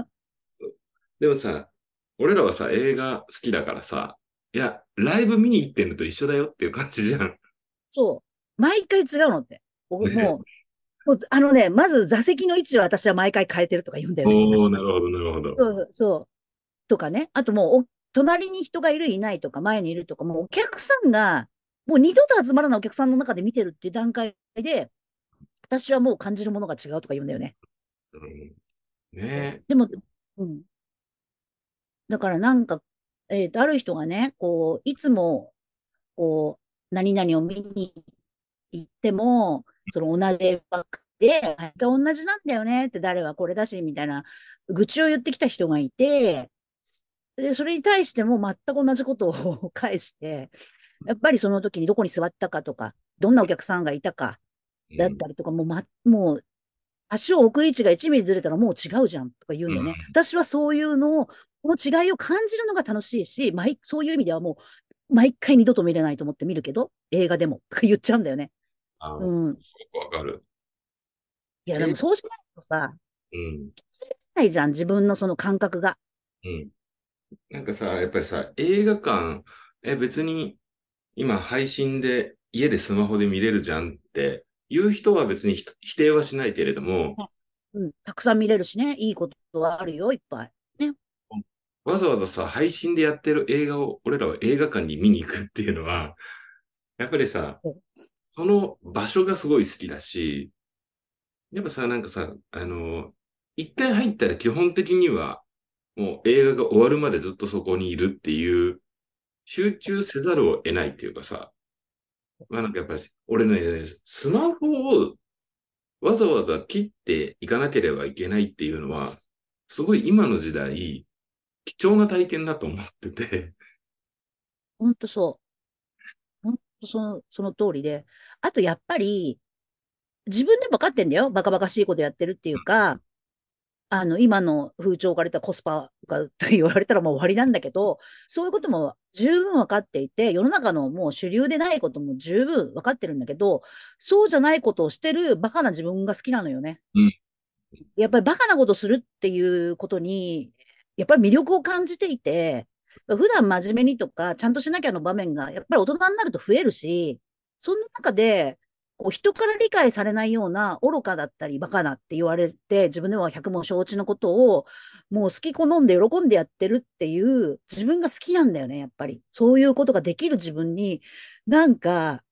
Speaker 1: でもさ、俺らはさ、映画好きだからさ、いや、ライブ見に行ってんのと一緒だよっていう感じじゃん。
Speaker 2: そう、毎回違うのって。僕 (laughs)
Speaker 1: ね
Speaker 2: もう、もうあのね、まず座席の位置は私は毎回変えてるとか言うんだよね。
Speaker 1: おー、なるほど、なるほど。
Speaker 2: そうそう。とかね。あともうお、隣に人がいる、いないとか、前にいるとか、もうお客さんが、もう二度と集まらないお客さんの中で見てるっていう段階で、私はもう感じるものが違うとか言うんだよね。
Speaker 1: うんね
Speaker 2: でも、うん。だからなんか、えっと、ある人がね、こう、いつも、こう、何々を見に行っても、その同じ映画で、毎回同じなんだよねって誰はこれだし、みたいな、愚痴を言ってきた人がいて、で、それに対しても全く同じことを (laughs) 返して、やっぱりその時にどこに座ったかとか、どんなお客さんがいたか、だったりとか、もう、ま、もう、足を置く位置が1ミリずれたらもう違うじゃんとか言うんだよね。
Speaker 1: うん
Speaker 2: 私はそういうのを、この違いを感じるのが楽しいし、毎そういう意味ではもう、毎回二度と見れないと思って見るけど、映画でも、とか言っちゃうんだよね。
Speaker 1: あー
Speaker 2: うん。
Speaker 1: よくわかる。
Speaker 2: いや、でもそうしないとさ、
Speaker 1: うん。
Speaker 2: ないじゃん、自分のその感覚が。
Speaker 1: うん。なんかさ、やっぱりさ、映画館、え、別に今配信で家でスマホで見れるじゃんっていう人は別にひ否定はしないけれども、
Speaker 2: うん。たくさん見れるしね、いいことはあるよ、いっぱい。
Speaker 1: わざわざさ、配信でやってる映画を俺らは映画館に見に行くっていうのは、やっぱりさ
Speaker 2: うん、
Speaker 1: その場所がすごい好きだし、やっぱさ、なんかさ、あの、一回入ったら基本的には、もう映画が終わるまでずっとそこにいるっていう、集中せざるを得ないっていうかさ、まあなんかやっぱり、俺ね、スマホをわざわざ切っていかなければいけないっていうのは、すごい今の時代、貴重な体験だと思ってて、
Speaker 2: ほんとそう。ほんとその、その通りで。あと、やっぱり、自分で分かってんだよ。バカバカしいことやってるっていうか、あの、今の風潮から言ったらコスパがと言われたらもう終わりなんだけど、そういうことも十分分かっていて、世の中のもう主流でないことも十分分かってるんだけど、そうじゃないことをしてるバカな自分が好きなのよね。
Speaker 1: うん
Speaker 2: やっぱりバカなことするっていうことに、やっぱり魅力を感じていて、普段真面目にとか、ちゃんとしなきゃの場面が、やっぱり大人になると増えるし、そんな中で、こう人から理解されないような愚かだったりバカなって言われて、自分では百も承知のことを、もう好き好んで喜んでやってるっていう、自分が好きなんだよね、やっぱり。そういうことができる自分に、なんか、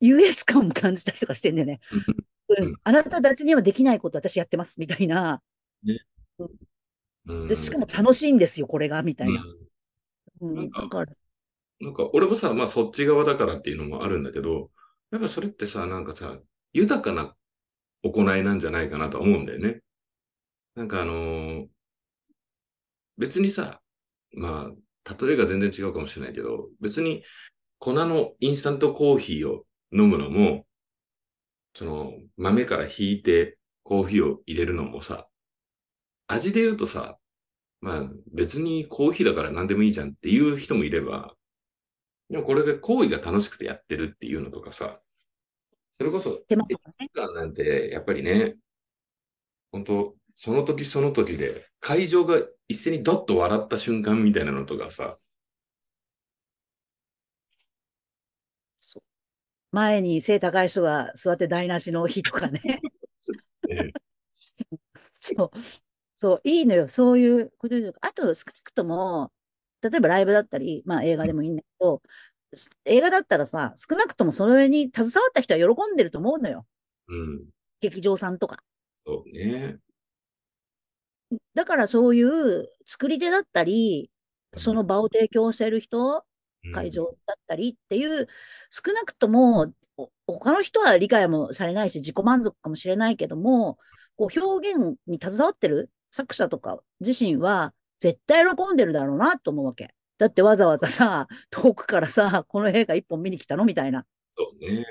Speaker 2: 優越感も感じたりとかしてんだよね。う
Speaker 1: うん
Speaker 2: ん、あなたたちにはできないこと私やってます、みたいな。
Speaker 1: うん
Speaker 2: で、しかも楽しいんですよ、これが、みたいな。
Speaker 1: う
Speaker 2: うん、
Speaker 1: なんか
Speaker 2: だから、
Speaker 1: なんか、俺もさ、まあそっち側だからっていうのもあるんだけど、やっぱそれってさ、なんかさ、豊かな行いなんじゃないかなと思うんだよね。なんかあのー別にさ、まあ、例えが全然違うかもしれないけど、別に粉のインスタントコーヒーを飲むのも、その豆からひいてコーヒーを入れるのもさ、味で言うとさ、まあ別にコーヒーだから何でもいいじゃんっていう人もいれば、でもこれが行為が楽しくてやってるっていうのとかさ、それこそ
Speaker 2: 手間
Speaker 1: なんてやっぱりね、本当その時その時で会場が一斉にドッと笑った瞬間みたいなのとかさ、
Speaker 2: そう前に背高い人が座って台無しの日とかね。
Speaker 1: ね (laughs)
Speaker 2: そう。そう、いいのよ。そういうことで。あと、少なくとも、例えばライブだったり、まあ映画でもいいんだけど、す映画だったらさ、少なくともそれに携わった人は喜んでると思うのよ。
Speaker 1: うん、
Speaker 2: 劇場さんとか。
Speaker 1: そうね。
Speaker 2: だからそういう作り手だったり、その場を提供している人、会場だったりっていう、少なくとも、お他の人は理解もされないし、自己満足かもしれないけども、こう表現に携わってる作者とか自身は、絶対喜んでるだろうなと思うわけ。だってわざわざさ、(laughs) 遠くからさ、この映画一本見に来たのみたいな。
Speaker 1: そうね。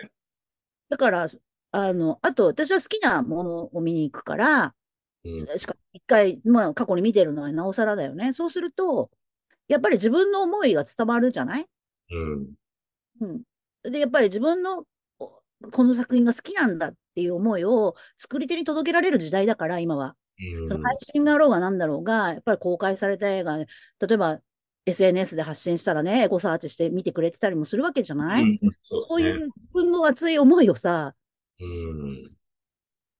Speaker 2: だから、あの、あと私は好きなものを見に行くから、
Speaker 1: うん、
Speaker 2: しか一回、まあ過去に見てるのはなおさらだよね。そうすると、やっぱり自分の思いが伝わるじゃない？
Speaker 1: うん、
Speaker 2: うん。で、やっぱり自分のおこの作品が好きなんだっていう思いを作り手に届けられる時代だから、今は。その配信だろうが何だろうが、やっぱり公開された映画、例えば SNS で発信したらね、エゴサーチして見てくれてたりもするわけじゃない、
Speaker 1: うん、そ
Speaker 2: そうう
Speaker 1: ね。
Speaker 2: いう自分の熱い思いをさ、
Speaker 1: うん、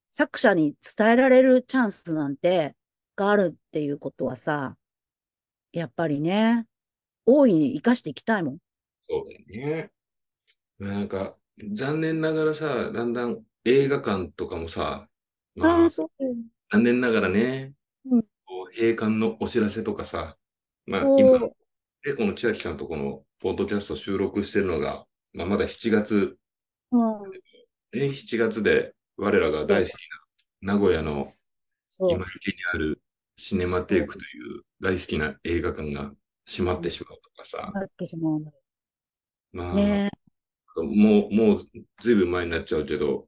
Speaker 2: 作者に伝えられるチャンスなんて、があるっていうことはさ、やっぱりね、大いに生かしていきたいもん。
Speaker 1: そうだよね。まあなんか、残念ながらさ、だんだん映画館とかもさ、まあ
Speaker 2: ああ、、そう。
Speaker 1: 残念ながらね、
Speaker 2: うん。
Speaker 1: 閉館のお知らせとかさ、まあ今、でこの千秋さんとこのポッドキャスト収録してるのが、まあまだ7月、
Speaker 2: うん、
Speaker 1: え、7月で我らが大好きな名古屋の今。池にあるシネマテイクという大好きな映画館が閉まってしまうとかさ、
Speaker 2: ま
Speaker 1: あ、
Speaker 2: ね。
Speaker 1: もう、もうずいぶん前になっちゃうけど、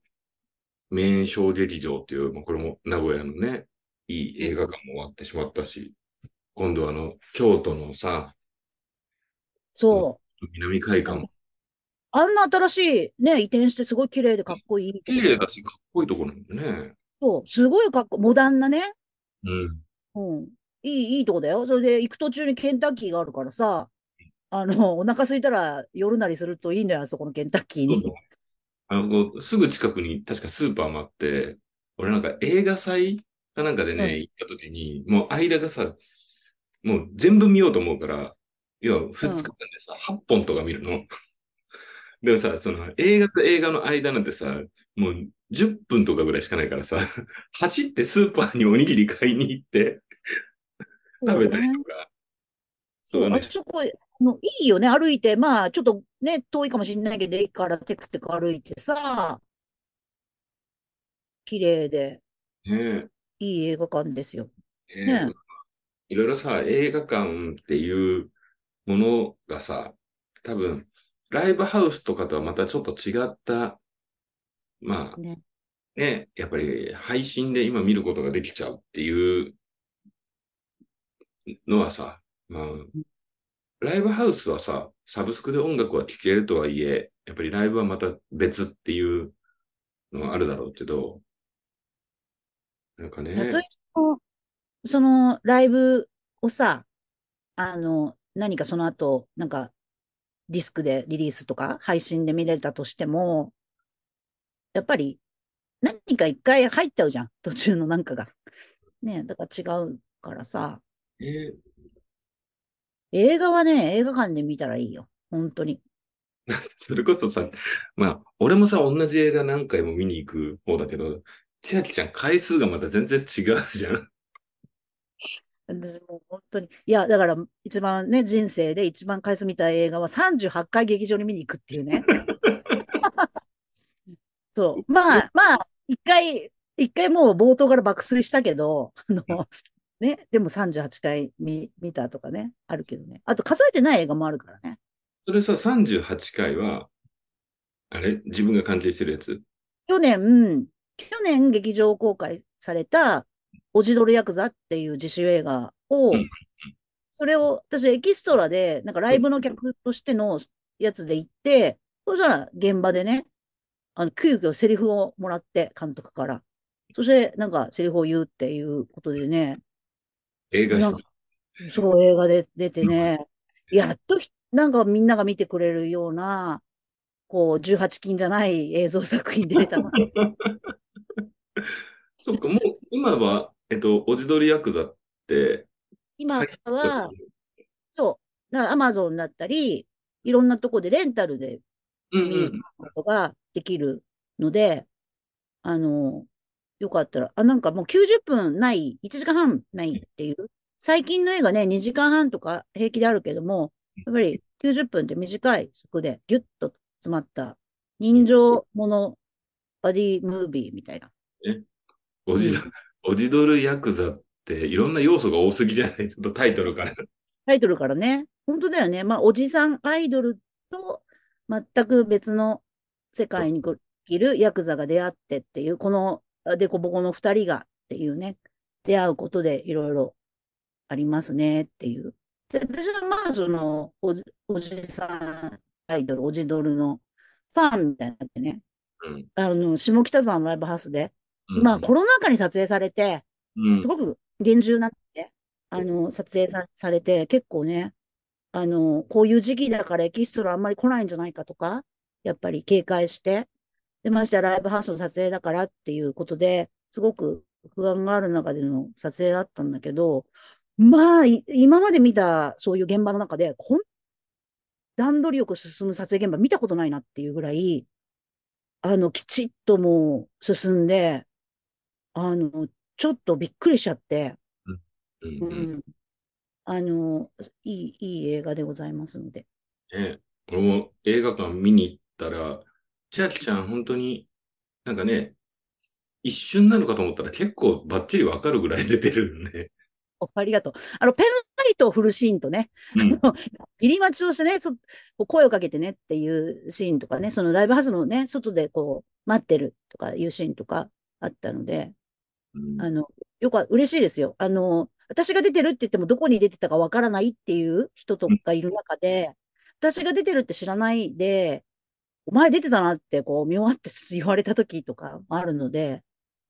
Speaker 1: メイン小劇場っていう、まあこれも名古屋のね、いい映画館も終わってしまったし、今度はあの、京都のさ、
Speaker 2: そう。
Speaker 1: 南海館も
Speaker 2: あんな新しいね、移転してすごい綺麗でかっこいい。
Speaker 1: 綺麗だし、かっこいいところなんだね。
Speaker 2: そう、すごいかっこ、モダンなね。
Speaker 1: うん。
Speaker 2: うん。いい、いいとこだよ。それで行く途中にケンタッキーがあるからさ、あの、お腹空いたら夜なりするといいんだよ、あそこのケンタッキーに。
Speaker 1: あの、こうすぐ近くに確かスーパーもあって、俺なんか映画祭かなんかでね、
Speaker 2: うん
Speaker 1: 行った時に、もう間がさ、もう全部見ようと思うから、要は2日間でさ、8本とか見るの。(laughs) でもさ、その映画と映画の間なんてさ、もう10分とかぐらいしかないからさ、(laughs) 走ってスーパーにおにぎり買いに行って食べたりとか。
Speaker 2: そう、
Speaker 1: ね
Speaker 2: あそこ、のいいよね、歩いて、まあ、ちょっとね、遠いかもしれないけど、駅からテクテク歩いてさ、綺麗で、
Speaker 1: ね
Speaker 2: いい映画館ですよ。
Speaker 1: え
Speaker 2: ね
Speaker 1: いろいろさ、映画館っていうものがさ、多分、ライブハウスとかとはまたちょっと違った、まあ
Speaker 2: ね。
Speaker 1: ね、やっぱり配信で今見ることができちゃうっていうのはさ、まあ、ライブハウスはさ、サブスクで音楽は聴けるとはいえ、やっぱりライブはまた別っていうのがあるだろうけど、なんかね、
Speaker 2: たとえその、そのライブをさ、あの、何かその後、なんか、ディスクでリリースとか配信で見れたとしても、やっぱり何か一回入っちゃうじゃん、途中のなんかが。ねだから違うからさ、
Speaker 1: え
Speaker 2: 映画はね、映画館で見たらいいよ。本当に。(laughs)
Speaker 1: それこそさ、まあ、俺もさ、同じ映画何回も見に行く方だけど、千秋ちゃん回数がまた全然違うじゃん。
Speaker 2: 私もう本当に。いや、だから一番ね、人生で一番回数見た映画は38回劇場に見に行くっていうね。(laughs) そう。まあ、まあ、一回、一回もう冒頭から爆睡したけど、あの、ね、でも38回見見たとかね、あるけどね。あと数えてない映画もあるからね。
Speaker 1: それさ、38回は、あれ？自分が関係してるやつ？
Speaker 2: 去年、去年劇場公開された、オジドルヤクザっていう自主映画を
Speaker 1: うん、
Speaker 2: それを私エキストラで、なんかライブの客としてのやつで行って、そしたら現場でね、あの、急遽セリフをもらって、監督から。そして、なんかセリフを言うっていうことでね、
Speaker 1: 映画。
Speaker 2: そう映画で出てね、やっとひなんかみんなが見てくれるような、こう、18禁じゃない映像作品で出たの。(laughs)
Speaker 1: そっか、もう、今は、えっと、おじどりヤクザって、
Speaker 2: 今
Speaker 1: は
Speaker 2: そう、アマゾンだったり、いろんなとこでレンタルで見る
Speaker 1: うんうん。
Speaker 2: ことができるので、あの、よかったら、あ、なんかもう90分ない、1時間半ないっていう、最近の映画ね、2時間半とか平気であるけども、やっぱり90分って短いそこでギュッと詰まった人情ものバディムービーみたいな。
Speaker 1: おじど、おじどるヤクザっていろんな要素が多すぎじゃない？ちょっとタイトルから。
Speaker 2: タイトルからね、本当だよね。まあ、おじさんアイドルと全く別の世界にいるヤクザが出会ってっていう、このデコボコの二人がっていうね、出会うことでいろいろありますねっていう。で私はまあ、そのおじ、おじさんアイドル、おじドルのファンみたいになってね、
Speaker 1: うん。
Speaker 2: あの、下北沢のライブハウスで、
Speaker 1: うん
Speaker 2: まあ、コロナ禍に撮影されて、
Speaker 1: うん。
Speaker 2: すごく厳重なって、あの、撮影さされて、結構ね、あの、こういう時期だからエキストラあんまり来ないんじゃないかとか、やっぱり警戒して、で、ましてやライブハウスの撮影だからっていうことで、すごく不安がある中での撮影だったんだけど、まあ、い今まで見たそういう現場の中で、こん段取りよく進む撮影現場見たことないなっていうぐらい、あの、きちっともう進んで、あの、ちょっとびっくりしちゃって、
Speaker 1: うん
Speaker 2: う
Speaker 1: うん
Speaker 2: ん。あの、いい、いい映画でございますので。
Speaker 1: ね、俺も映画館見に行ったら、千秋ちゃん本当になんかね、一瞬なのかと思ったら結構バッチリわかるぐらい出てるんで。
Speaker 2: おありがとう。あの、ペンライトを振るシーンとね、
Speaker 1: うん。
Speaker 2: 入り待ちをしてね、そ声をかけてねっていうシーンとかね、そのライブハウスのね、外でこう、待ってるとかいうシーンとかあったので、
Speaker 1: うん
Speaker 2: あの、よく、嬉しいですよ。あの、私が出てるって言ってもどこに出てたかわからないっていう人とかいる中で、私が出てるって知らないで、お前出てたなってこう見終わって言われた時とかもあるので、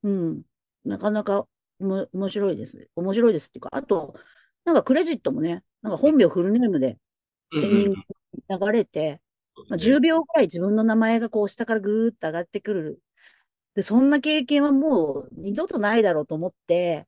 Speaker 2: うん、なかなかおも面白いです。面白いですっていうか、あと、なんかクレジットもね、なんか本名フルネームで
Speaker 1: うん
Speaker 2: エンディング流れて、まあ、10秒くらい自分の名前がこう下からぐーっと上がってくる。で、そんな経験はもう二度とないだろうと思って、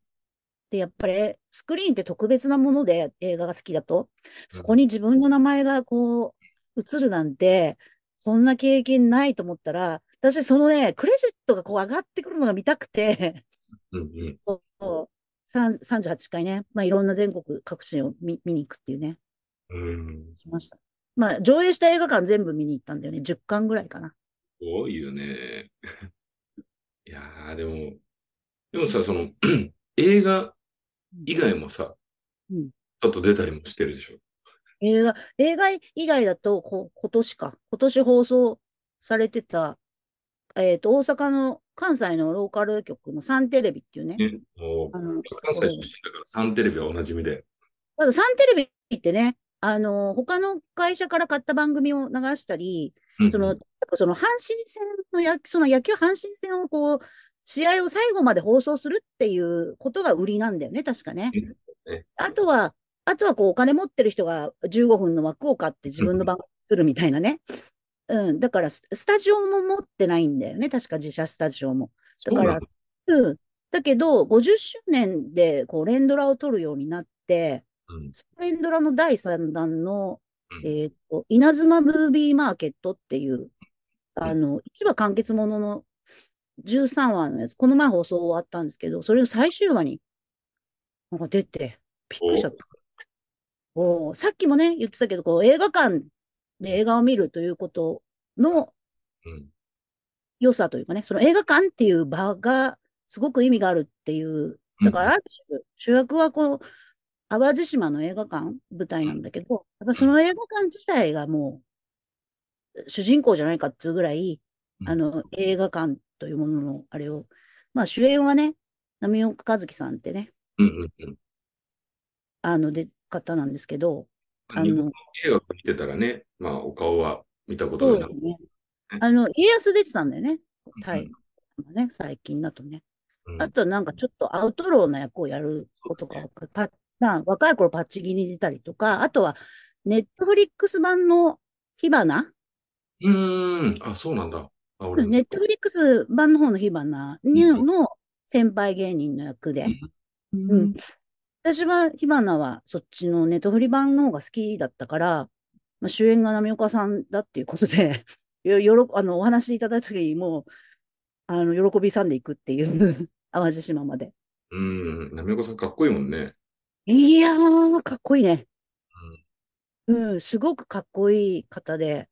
Speaker 2: で、やっぱりスクリーンって特別なもので映画が好きだと、そこに自分の名前がこう映るなんて、こんな経験ないと思ったら、私そのね、クレジットがこう上がってくるのが見たくて、
Speaker 1: うんうん。
Speaker 2: そう3 38回ね、まあいろんな全国各地を見見に行くっていうね、
Speaker 1: うん。
Speaker 2: しました。まあ上映した映画館全部見に行ったんだよね。10巻ぐらいかな。
Speaker 1: すごいよね。(laughs) いやー、でも、でもさ、その、(clears throat) 映画以外もさ、
Speaker 2: うん
Speaker 1: ちょっと出たりもしてるでしょ？
Speaker 2: 映画、映画以外だと、こ今年か。今年放送されてた、えっと、大阪の関西のローカル局のサンテレビっていうね。
Speaker 1: ね。もう
Speaker 2: あの、
Speaker 1: 関西出身だから、サンテレビはおなじみで。
Speaker 2: ただサンテレビってね、あの、他の会社から買った番組を流したり、
Speaker 1: うん
Speaker 2: その、その阪神戦のや、その野球阪神戦をこう、試合を最後まで放送するっていうことが売りなんだよね、確かね
Speaker 1: ね。
Speaker 2: あとは、あとはこう、お金持ってる人が15分の枠を買って自分の番組作るみたいなね。うん、だからス、スタジオも持ってないんだよね、確か自社スタジオも。だから
Speaker 1: そう
Speaker 2: ん。だけど、50周年でこう連ドラを撮るようになって、
Speaker 1: うん
Speaker 2: 連ドラの第3弾の、
Speaker 1: うん
Speaker 2: えっと、稲妻ムービーマーケットっていう、あの、1話完結ものの13話のやつ、この前放送終わったんですけど、それの最終話に、なんか出て、びっくりしちゃった。さっきもね、言ってたけど、こう映画館で映画を見るということの
Speaker 1: うん。
Speaker 2: 良さというかね、その映画館っていう場がすごく意味があるっていう、だからある種、主役はこう、淡路島の映画館、舞台なんだけど、やっぱその映画館自体がもう、主人公じゃないかっていうぐらい、
Speaker 1: うん
Speaker 2: あの、映画館というものの、あれを、まあ主演はね、波岡一樹さんってね。あの、で、方なんですけど、あ
Speaker 1: の
Speaker 2: の、
Speaker 1: 映画見てたらね、まあ、お顔は見たことがな
Speaker 2: そうですね。あの、家康出てたんだよね。はい。ね、最近だとね。
Speaker 1: うん
Speaker 2: あとはなんかちょっとアウトローな役をやることが多くパまあ、若い頃パッチギに出たりとか、あとはネットフリックス版の火花？
Speaker 1: うーん。あ、そうなんだ。
Speaker 2: ネットフリックス版の方の火花の先輩芸人の役で、
Speaker 1: う
Speaker 2: うんん。私は火花はそっちのネットフリ版の方が好きだったから、まあ、主演が波岡さんだっていうことで、(laughs) よよろあのお話しいただいた時にもう、あの喜びさんでいくっていう、(laughs) 淡路島まで。
Speaker 1: うん。波岡さんかっこいいもんね。
Speaker 2: いやー、かっこいいね。うん、すごくかっこいい方で、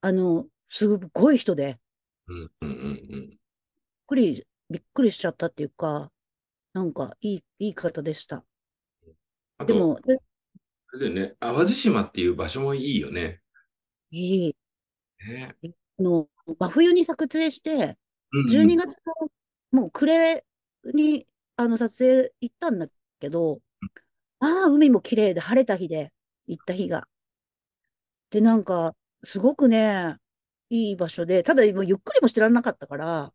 Speaker 2: あの、すごい人で、びっ
Speaker 1: うんうんうん
Speaker 2: くり、びっくりしちゃったっていうか、なんかいい、いい方でした。
Speaker 1: うん。あと、
Speaker 2: でも、え
Speaker 1: あれだよね、淡路島っていう場所もいいよね。
Speaker 2: いい、
Speaker 1: ね。
Speaker 2: あの、真冬に作成して、
Speaker 1: うん
Speaker 2: 12月の、もう暮れに、あの、撮影行ったんだけど、ああ、海も綺麗で晴れた日で、行った日が。で、なんか、すごくね、いい場所で、ただ、ゆっくりもしてらんなかったから、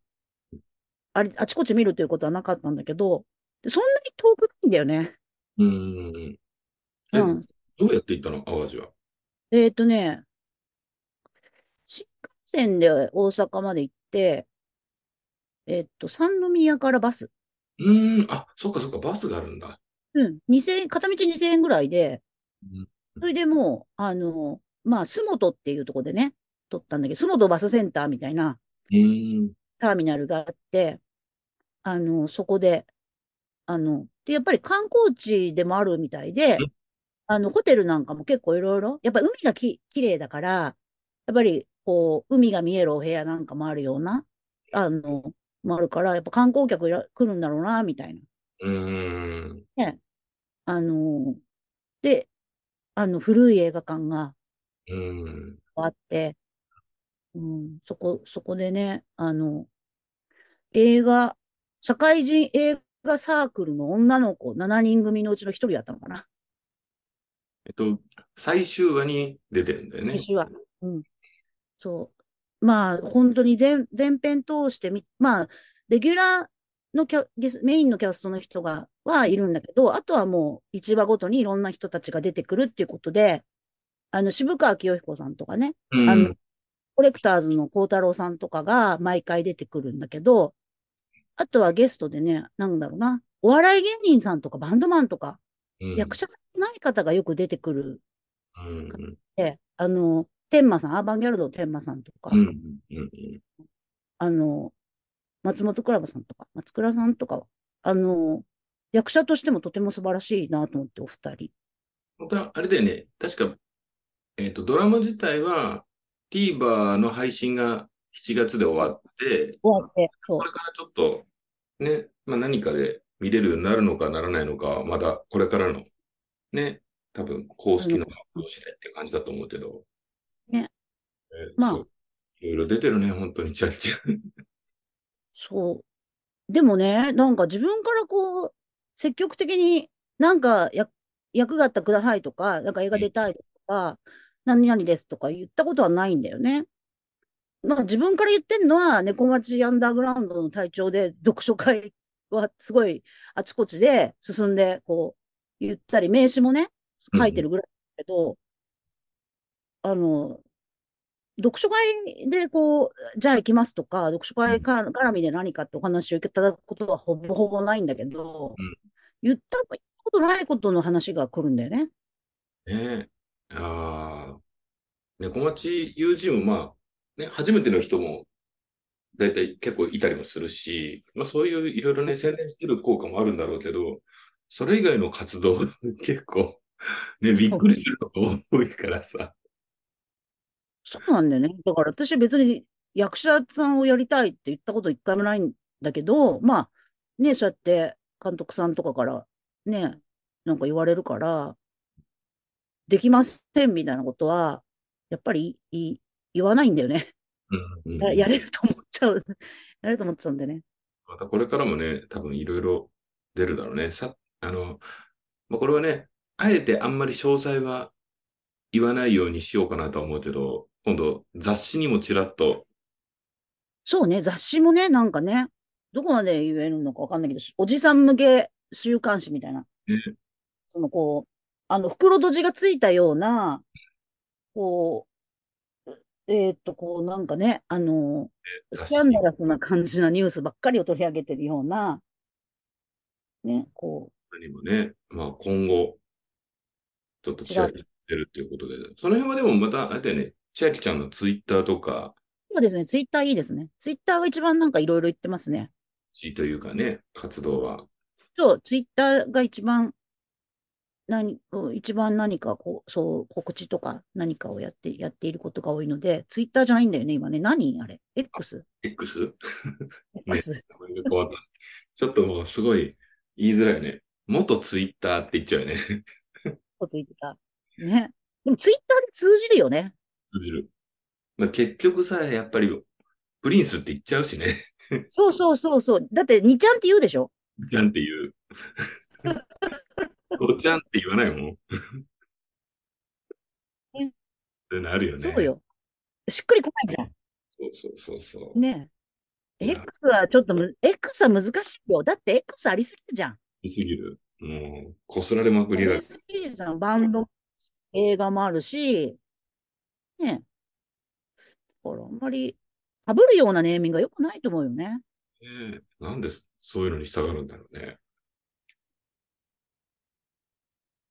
Speaker 2: あれ、あちこち見るということはなかったんだけど、でそんなに遠くないんだよね。
Speaker 1: うんうんうん。え
Speaker 2: うん。
Speaker 1: どうやって行ったの？淡路は。
Speaker 2: えっとね、新幹線で大阪まで行って、えっと、三宮からバス。
Speaker 1: うーん。あ、そっかそっか、バスがあるんだ。
Speaker 2: うん、2000円、片道2000円ぐらいで、
Speaker 1: うん
Speaker 2: それでもう、あの、まあ、洲本っていうところでね、撮ったんだけど、洲本バスセンターみたいな
Speaker 1: うーん。
Speaker 2: ターミナルがあって、あの、そこで、あの、で、やっぱり観光地でもあるみたいで
Speaker 1: うん、
Speaker 2: あの、ホテルなんかも結構いろいろ、やっぱり海がき、綺麗だから、やっぱり、こう、海が見えるお部屋なんかもあるような、あの、もあるから、やっぱ観光客来るんだろうな、みたいな。
Speaker 1: うーん。
Speaker 2: ね。あの、で、あの、古い映画館が
Speaker 1: うーん。
Speaker 2: あって、うん、そこ、そこでね、あの、映画、社会人映画サークルの女の子7人組のうちの1人だったのかな。
Speaker 1: えっと、最終話に出てるんだよね。
Speaker 2: 最初は。うん。そう。まあ、本当に全、全編通してみ、まあ、レギュラーのキャゲスメインのキャストの人が、はいるんだけど、あとはもう、一話ごとにいろんな人たちが出てくるっていうことで、あの、渋川清彦さんとかね、
Speaker 1: うん。
Speaker 2: あの、コレクターズの孝太郎さんとかが毎回出てくるんだけど、あとはゲストでね、なんだろうな、お笑い芸人さんとかバンドマンとか、
Speaker 1: うん
Speaker 2: 役者さんじゃない方がよく出てくる
Speaker 1: うん。
Speaker 2: で、あの、天馬さん、アーバンギャルドの天馬さんとか、
Speaker 1: うん
Speaker 2: あの、松本クラブさんとか、松倉さんとかは、あの、役者としてもとても素晴らしいなと思って、お二人。
Speaker 1: また、あれだよね。確か、えっ、と、ドラマ自体は TVer の配信が7月で終わって、
Speaker 2: 終わって、そう
Speaker 1: こ。れからちょっと、ね、まあ何かで見れるようになるのかならないのかは、まだこれからの、ね、多分公式の発表次第って感じだと思うけど。
Speaker 2: ね
Speaker 1: えー
Speaker 2: まあ
Speaker 1: いろいろ出てるね、本当に、ちゃっちゃ。
Speaker 2: そう。でもね、なんか自分からこう、積極的になんかや役があったらくださいとか、なんか映画出たいですとか、何々ですとか言ったことはないんだよね。まあ自分から言ってんのは、猫町アンダーグラウンドの隊長で読書会はすごいあちこちで進んで、こう、言ったり、名刺もね、書いてるぐらいだけど、あの、読書会でこう、じゃあ行きますとか、読書会か絡みで何かってお話をいただくことはほぼほぼないんだけど、
Speaker 1: うん
Speaker 2: 言ったことないことの話が来るんだよね。
Speaker 1: ねえ。ああ。猫町友人もまあ、ね、初めての人も、だいたい結構いたりもするし、まあそういういろいろね、宣伝してる効果もあるんだろうけど、それ以外の活動、(laughs) 結構、ね、びっくりすることが多いからさ。
Speaker 2: そうなんだよね。だから私別に役者さんをやりたいって言ったこと一回もないんだけど、まあ、ね、そうやって監督さんとかからね、なんか言われるから、できませんみたいなことは、やっぱりいい言わないんだよね。
Speaker 1: うんうん
Speaker 2: ややれると思っちゃう。(laughs) やれると思っちゃうんでね。
Speaker 1: またこれからもね、多分いろいろ出るだろうね。さ、あの、まあ、これはね、あえてあんまり詳細は言わないようにしようかなとは思うけど、今度雑誌にもちらっと、
Speaker 2: そうね、雑誌もね、なんかね、どこまで言えるのかわかんないけど、おじさん向け週刊誌みたいな。
Speaker 1: ね
Speaker 2: そのこう、あの、袋閉じがついたような、こう、えーっと、こう、なんかね、あの、スキャンダラスな感じなニュースばっかりを取り上げてるような、ね、こ
Speaker 1: にもね、まあ今後、ちょっとちらっと出るっていうことで、その辺はでもまた、あれだよね、千秋ちゃんのツイッターとか、
Speaker 2: う、そうですね、ツイッターいいですね。ツイッターが一番なんかいろいろ言ってますね。
Speaker 1: 地というかね、活動は。
Speaker 2: そう、ツイッターが一番、何、うん一番何かこう、そう、告知とか何かをやって、やっていることが多いので、ツイッターじゃないんだよね、今ね。何？あれ ?X?
Speaker 1: X? (laughs) (laughs) ちょっともうすごい言いづらいね。元ツイッターって言っちゃうよね。
Speaker 2: とツイッター。ね。でもツイッターで通じるよね。
Speaker 1: 通じる。まあ、結局さ、やっぱり、プリンスって言っちゃうしね。
Speaker 2: そうそうそうそう。だって、2ちゃんって言うでしょ
Speaker 1: ちゃんっていう。(laughs) ごちゃんって言わないもん。
Speaker 2: うん
Speaker 1: そういうのあるよね。
Speaker 2: そうよ。しっくりこないじゃん。
Speaker 1: そうそうそうそう。
Speaker 2: ねえ。X はちょっとむ、X は難しいよ。だって X ありすぎるじゃん。
Speaker 1: 言いすぎる。もう、こすられまくりだ
Speaker 2: あり。すぎるじゃん。バンド、映画もあるし、ねえ。だからあんまり、被るようなネーミングが良くないと思うよね。
Speaker 1: ねえなんでそういうのに従うんだろうね。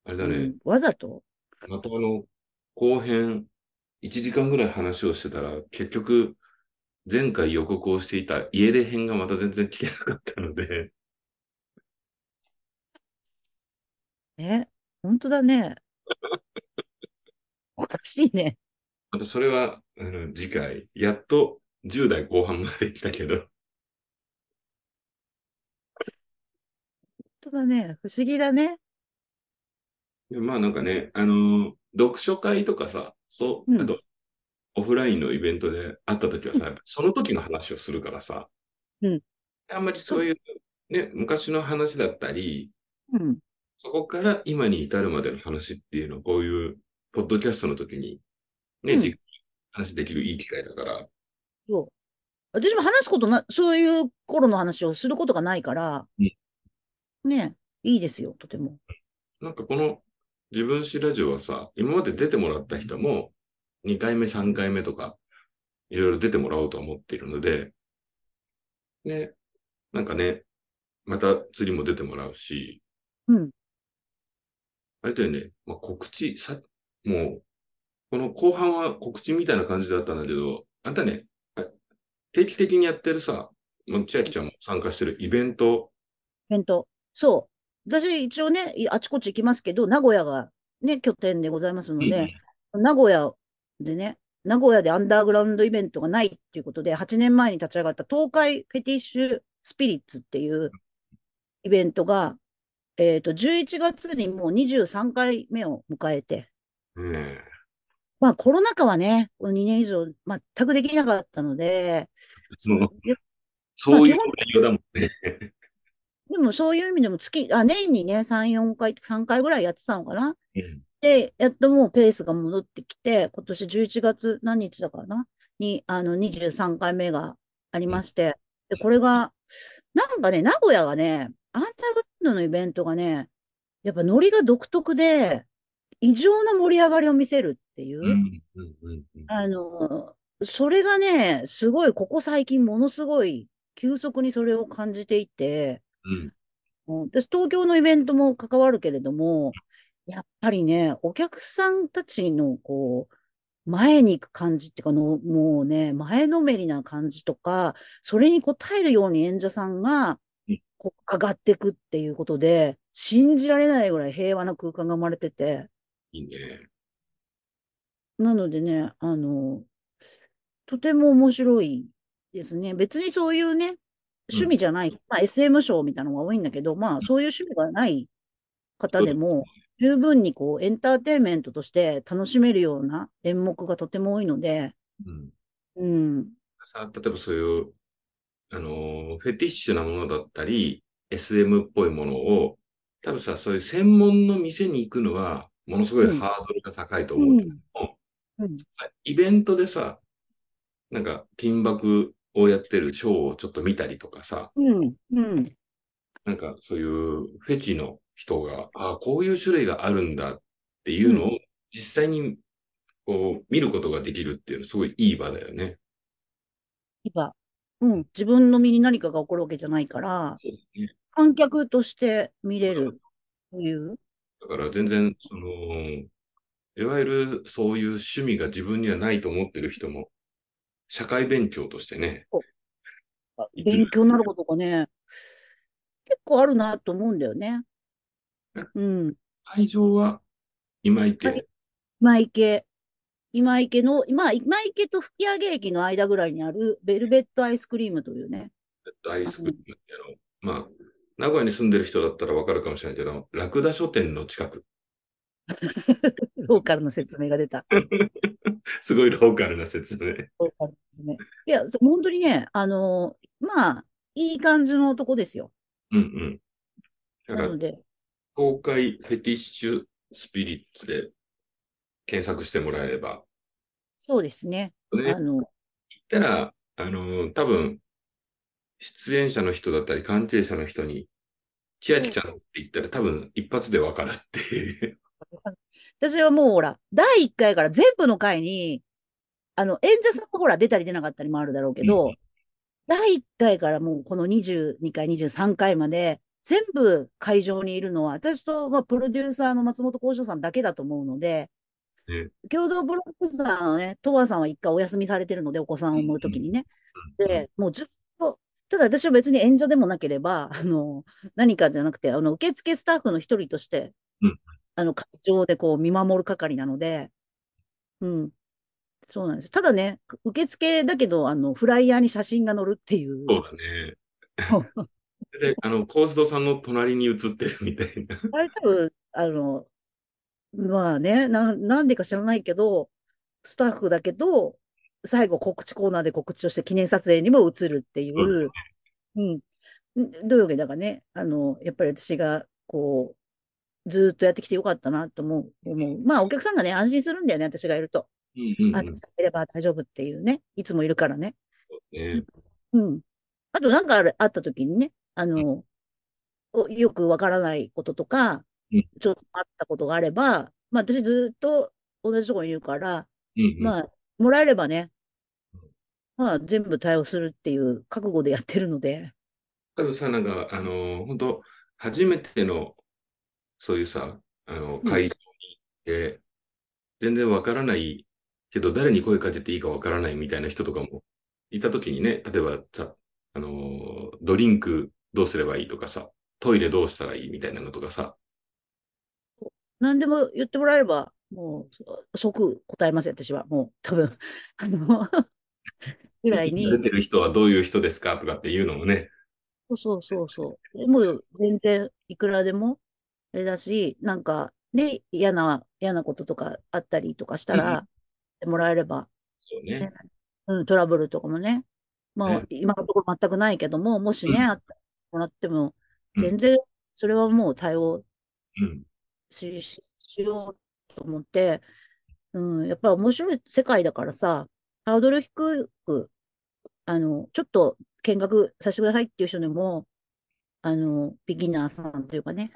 Speaker 1: あれだね、
Speaker 2: うん、わざと？
Speaker 1: またあの、後編、1時間ぐらい話をしてたら、結局、前回予告をしていた家出編がまた全然聞けなかったので、(laughs)
Speaker 2: ね。本当だね。(laughs) おかしいね。
Speaker 1: またそれは、あの、次回、やっと10代後半まで行ったけど、
Speaker 2: 本当だね。不思議だね。
Speaker 1: でまあなんかね、あの、読書会とかさ、そう、
Speaker 2: うん。
Speaker 1: あと、オフラインのイベントで会った時はさ、やっぱその時の話をするからさ、
Speaker 2: うん。
Speaker 1: あんまりそう。いう、ね、昔の話だったり、
Speaker 2: うん。
Speaker 1: そこから今に至るまでの話っていうのを、こういう、ポッドキャストの時に、ね、
Speaker 2: うん。
Speaker 1: じっくり話できるいい機会だから、
Speaker 2: そう。私も話すことな、そういう頃の話をすることがないから、ね、いいですよ、とても。
Speaker 1: なんかこの自分史ラジオはさ、今まで出てもらった人も、2回目、3回目とか、いろいろ出てもらおうと思っているので、ね、なんかね、また次も出てもらうし、
Speaker 2: うん。
Speaker 1: あれだよね、まあ、告知、さ、もう、この後半は告知みたいな感じだったんだけど、あんたね、定期的にやってるさ、千秋ちゃんも参加してるイベント。
Speaker 2: イベント。そう。私一応ね、あちこち行きますけど、名古屋がね、拠点でございますので、うん、名古屋でね、名古屋でアンダーグラウンドイベントがないっていうことで、8年前に立ち上がった東海フェティッシュスピリッツっていうイベントが、えっ、ー、と、11月にもう23回目を迎えて、
Speaker 1: うん、
Speaker 2: まあコロナ禍はね、2年以上全くできなかったので、
Speaker 1: そういう内容だもんね。
Speaker 2: でもそういう意味でも月、あ、年にね、3、4回、3回ぐらいやってたのかな？
Speaker 1: うん、
Speaker 2: で、やっともうペースが戻ってきて、今年11月何日だからな？に、あの、23回目がありまして、で、これが、なんかね、名古屋がね、アンターグラウンドのイベントがね、やっぱノリが独特で、異常な盛り上がりを見せるっていう、あの、それがね、すごい、ここ最近ものすごい急速にそれを感じていて、
Speaker 1: うん、
Speaker 2: 私、東京のイベントも関わるけれども、やっぱりね、お客さんたちの、こう、前に行く感じっていうかの、もうね、前のめりな感じとか、それに応えるように演者さんが、こう上がっていくっていうことで、信じられないぐらい平和な空間が生まれてて。
Speaker 1: いいね。
Speaker 2: なのでね、あの、とても面白いですね。別にそういうね、趣味じゃない、うん、まあ SM ショーみたいなのが多いんだけど、まあそういう趣味がない方でも、十分にこうエンターテインメントとして楽しめるような演目がとても多いので、
Speaker 1: うん。うん、さ例えばそういう、あの、フェティッシュなものだったり、SM っぽいものを、多分さ、そういう専門の店に行くのは、ものすごいハードルが高いと思うけども、うん。うん、イベントでさ、なんか、金箔をやってるショーをちょっと見たりとかさ、
Speaker 2: うんうん、
Speaker 1: なんかそういうフェチの人が、ああ、こういう種類があるんだっていうのを実際にこう見ることができるっていうのはすごいいい場だよね。
Speaker 2: いい場。うん。自分の身に何かが起こるわけじゃないから、
Speaker 1: ね、
Speaker 2: 観客として見れるという。
Speaker 1: だから全然、その、いわゆるそういう趣味が自分にはないと思ってる人も、社会勉強としてね。
Speaker 2: 勉強になることがね、結構あるなと思うんだよね。うん。
Speaker 1: 会場は今池。
Speaker 2: 今池。今池の、まあ、今池と吹上駅の間ぐらいにあるベルベットアイスクリームというね。
Speaker 1: ベルベットアイスクリームっていうの、まあ、名古屋に住んでる人だったらわかるかもしれないけど、ラクダ書店の近く。(laughs)
Speaker 2: ローカルの説明が出た。(laughs)
Speaker 1: すごいローカルな説明。
Speaker 2: ローカルですね。いや、本当にね、あのまあ、いい感じのとこですよ。
Speaker 1: うんうん。
Speaker 2: なので。
Speaker 1: 公開フェティッシュスピリッツで検索してもらえれば。
Speaker 2: そうですね。
Speaker 1: ねあの、言ったら、あの、多分、出演者の人だったり、関係者の人に、千秋ちゃんって言ったら多分一発でわかるっていう。
Speaker 2: 私はもうほら、第1回から全部の回に、あの、演者さんもほら出たり出なかったりもあるだろうけど、うん、第1回からもうこの22回、23回まで、全部会場にいるのは、私と、まあ、プロデューサーの松本幸四さんだけだと思うので、共同ブロックさんはね、トワさんは一回お休みされてるので、お子さんを産むときにね。で、もうずっと、ただ私は別に演者でもなければ、あの、何かじゃなくて、あの、受付スタッフの一人として、
Speaker 1: うん、
Speaker 2: あの、会場でこう見守る係なので、うん。そうなんです。ただね、受付だけど、あの、フライヤーに写真が載るっていう。
Speaker 1: そうだね。(laughs) で、あの、コースドさんの隣に写ってるみたいな。
Speaker 2: あれ多分、あの、まあね、な、なんでか知らないけど、スタッフだけど、最後告知コーナーで告知をして記念撮影にも映るっていう、うん。どういうわけだかね、あの、やっぱり私が、こう、ずっとやってきてよかったなと思う。思うまあ、お客さんがね、安心するんだよね、私がいると。
Speaker 1: うんうんうん、あ、い
Speaker 2: れば大丈夫っていうね、いつもいるからね。
Speaker 1: ね
Speaker 2: うん。あと、なんかあった時にね、あの、よくわからないこととか、ちょっとあったことがあれば、まあ私ずっと同じところにいるから、
Speaker 1: うんうん、
Speaker 2: まあ、もらえればね、まあ全部対応するっていう覚悟でやってるので。
Speaker 1: 多分さ、なんか、あのー、本当初めての、そういうさ、あの、会場に行って、全然わからないけど、誰に声かけていいかわからないみたいな人とかもいたときにね、例えばさ、あのードリンクどうすればいいとかさ、トイレどうしたらいいみたいなのとかさ、
Speaker 2: 何でも言ってもらえれば、もう、即答えますよ、私は。もう、多分、(laughs) あの、ぐらいに。
Speaker 1: 出てる人はどういう人ですかとかっていうのもね。
Speaker 2: そうそうそうそう。もう、全然、いくらでも、あれだし、なんか、ね、嫌な、嫌なこととかあったりとかしたら、もらえれば、
Speaker 1: そうね。
Speaker 2: うん、トラブルとかもね。まあ、
Speaker 1: ね
Speaker 2: 今のところ全くないけども、もしね、
Speaker 1: うん
Speaker 2: あってもらっても、
Speaker 1: うん
Speaker 2: 全然、それはもう対応
Speaker 1: うん。
Speaker 2: しししようと思って、うん、やっぱり面白い世界だからさ、ハードル低く、あの、ちょっと見学させてくださいっていう人でも、あの、ビギナーさんというかね、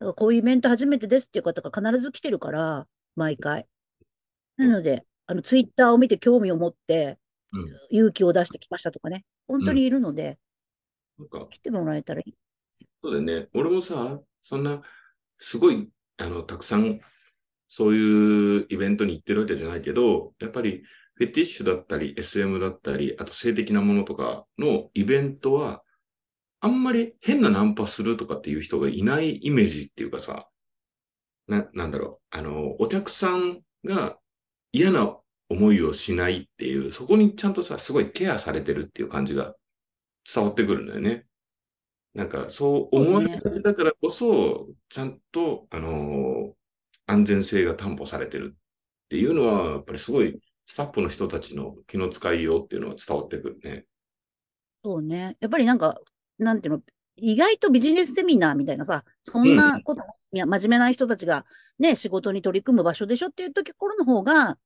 Speaker 2: だからこういうイベント初めてですっていう方が必ず来てるから、毎回。なので、あの、ツイッターを見て興味を持って、
Speaker 1: うん。
Speaker 2: 勇気を出してきましたとかね、本当にいるので、
Speaker 1: なんか、
Speaker 2: 来てもらえたらいい。
Speaker 1: そうだよね。俺もさ、そんな、すごい、あの、たくさん、そういうイベントに行ってるわけじゃないけど、やっぱり、フェティッシュだったり、SM だったり、あと性的なものとかのイベントは、あんまり変なナンパするとかっていう人がいないイメージっていうかさ、な、なんだろう。あの、お客さんが嫌な思いをしないっていう、そこにちゃんとさ、すごいケアされてるっていう感じが伝わってくるんだよね。なんか、そう思われがちだからこそ、ちゃんと、あのー安全性が担保されてるっていうのは、やっぱりすごい、スタッフの人たちの気の使いようっていうのは伝わってくるね。
Speaker 2: そうね。やっぱりなんか、なんていうの、意外とビジネスセミナーみたいなさ、そんなこと、いや、真面目な人たちがね、仕事に取り組む場所でしょっていう時頃の方が、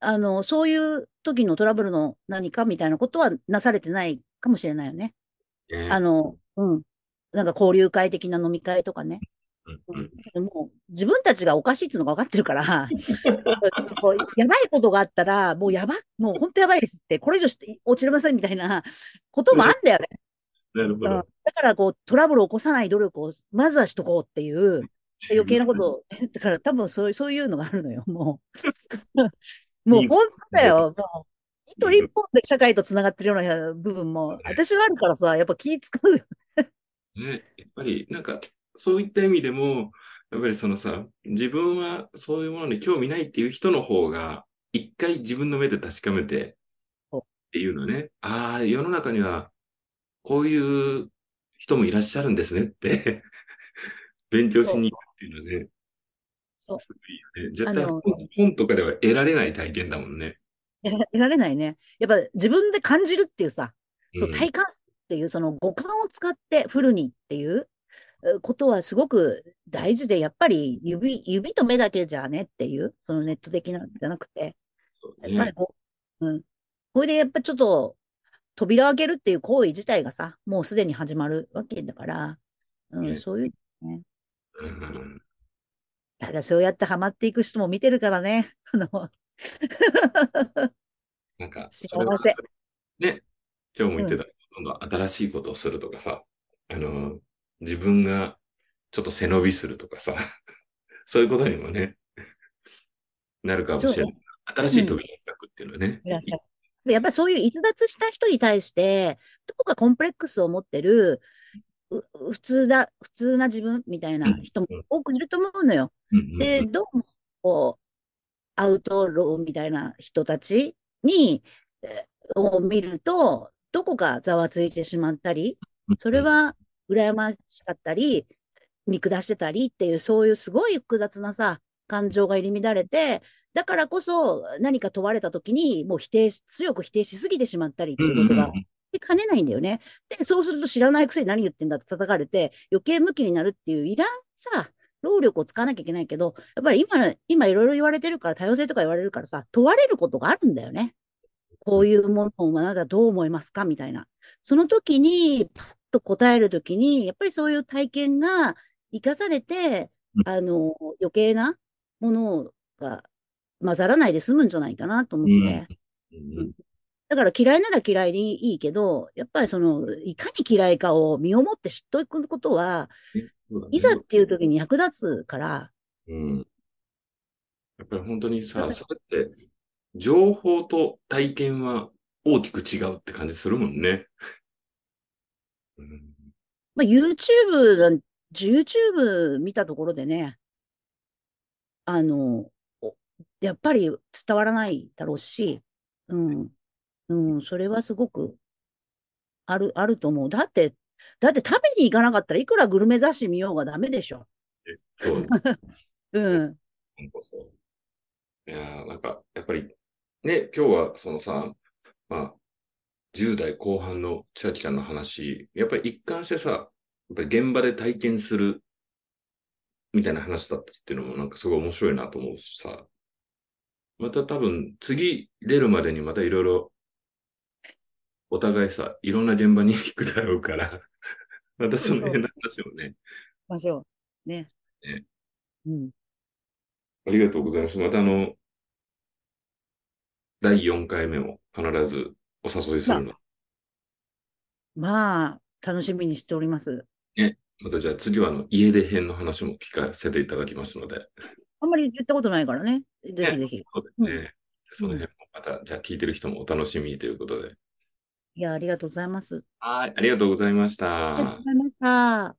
Speaker 2: あの、そういう時のトラブルの何かみたいなことはなされてないかもしれないよね。
Speaker 1: ね
Speaker 2: あの、うん。なんか交流会的な飲み会とかね。
Speaker 1: うんうん
Speaker 2: でも自分たちがおかしいっていうのが分かってるから、こうやばいことがあったら、もうやば、もう本当やばいですって、これ以上して落ちれませんみたいなこともあんだよね。うん、
Speaker 1: なるほど。
Speaker 2: だ。からこうトラブルを起こさない努力をまずはしとこうっていう余計なことを、だから多分そういうそういうのがあるのよ、もう。(laughs) もう本当だよ、もう。一人一本で社会とつながってるような部分も、私はあるからさ、やっぱ気使うよ。
Speaker 1: ね、やっぱり、なんか、そういった意味でも、やっぱりそのさ、自分はそういうものに興味ないっていう人の方が、一回自分の目で確かめて、っていうのね、ああ、世の中には、こういう人もいらっしゃるんですねって、(laughs) 勉強しに行くっていうのはね、
Speaker 2: そう
Speaker 1: すごいよね。絶対本本とかでは得られない体験だもんね。
Speaker 2: 得られないね。やっぱ自分で感じるっていうさ、そう
Speaker 1: うん
Speaker 2: 体感するっていう、その五感を使ってフルにっていうえことはすごく大事で、やっぱり指、指と目だけじゃねっていう、そのネット的なんじゃなくて、
Speaker 1: そうね。
Speaker 2: やっぱりこう、うん。これでやっぱちょっと扉を開けるっていう行為自体がさ、もうすでに始まるわけだから、うん、
Speaker 1: ね
Speaker 2: そういう、ね。
Speaker 1: うん
Speaker 2: ただそうやってハマっていく人も見てるからね。(laughs) あの、(laughs)
Speaker 1: なんか、
Speaker 2: 幸せ
Speaker 1: ね、今日も言ってた、今度新しいことをするとかさ、あの、自分がちょっと背伸びするとかさ、(laughs) そういうことにもね、なるかもしれない。新しい扉を開くっていうのはね。
Speaker 2: いらっしゃるやっぱりそういう逸脱した人に対して、どこかコンプレックスを持ってる、う普通だ、普通な自分みたいな人も多くいると思うのよ。
Speaker 1: うん
Speaker 2: で、どうも、こう、アウトローみたいな人たちに、えを見ると、どこかざわついてしまったり、それは羨ましかったり、見下してたりっていう、そういうすごい複雑なさ、感情が入り乱れて、だからこそ何か問われたときに、もう否定し、強く否定しすぎてしまったりっていうことがで兼ねないんだよね。で、そうすると知らないくせに何言ってんだって叩かれて、余計向きになるっていう、いらんさ、労力を使わなきゃいけないけど、やっぱり今、今いろいろ言われてるから、多様性とか言われるからさ、問われることがあるんだよね。こういうものをあなたどう思いますかみたいな。その時に、パッと答える時に、やっぱりそういう体験が生かされて
Speaker 1: う、ん
Speaker 2: あの、余計なものが混ざらないで済むんじゃないかなと思って。
Speaker 1: うん。うん。
Speaker 2: だから嫌いなら嫌いでいいけど、やっぱりその、いかに嫌いかを身をもって知っておくことは、
Speaker 1: ね
Speaker 2: いざっていう時に役立つから、
Speaker 1: うん。やっぱり本当にさ、それって、情報と体験は大きく違うって感じするもんね。(laughs) うん、
Speaker 2: まあ、YouTube YouTube 見たところでね、あの、おやっぱり伝わらないだろうし、うん、うん、それはすごくある、あると思う。だって、だって食べに行かなかったらいくらグルメ雑誌見ようがダメでしょ。
Speaker 1: そう、(laughs)
Speaker 2: うん、
Speaker 1: 本当そう。いやーなんか、やっぱり、ね、今日はそのさ、まあ、10代後半の千秋ちゃんの話、やっぱり一貫してさ、やっぱり現場で体験するみたいな話だったっていうのもなんかすごい面白いなと思うしさ、また多分次出るまでにまたいろいろお互いさ、いろんな現場に行くだろうから、(laughs) またその辺の話をね、
Speaker 2: ましょう。ね。
Speaker 1: ね
Speaker 2: うん。
Speaker 1: ありがとうございます。またあの、第4回目も必ずお誘いするの。
Speaker 2: まあ、楽しみにしております。
Speaker 1: またじゃあ次はあの家出編の話も聞かせていただきますので。
Speaker 2: あんまり言ったことないからね。ぜひぜひ。
Speaker 1: そうですね。その辺もまた、じゃあ聞いてる人もお楽しみということで。
Speaker 2: いや、ありがとうございます。
Speaker 1: はい、ありがとうございました
Speaker 2: ありがとうご。ざいました。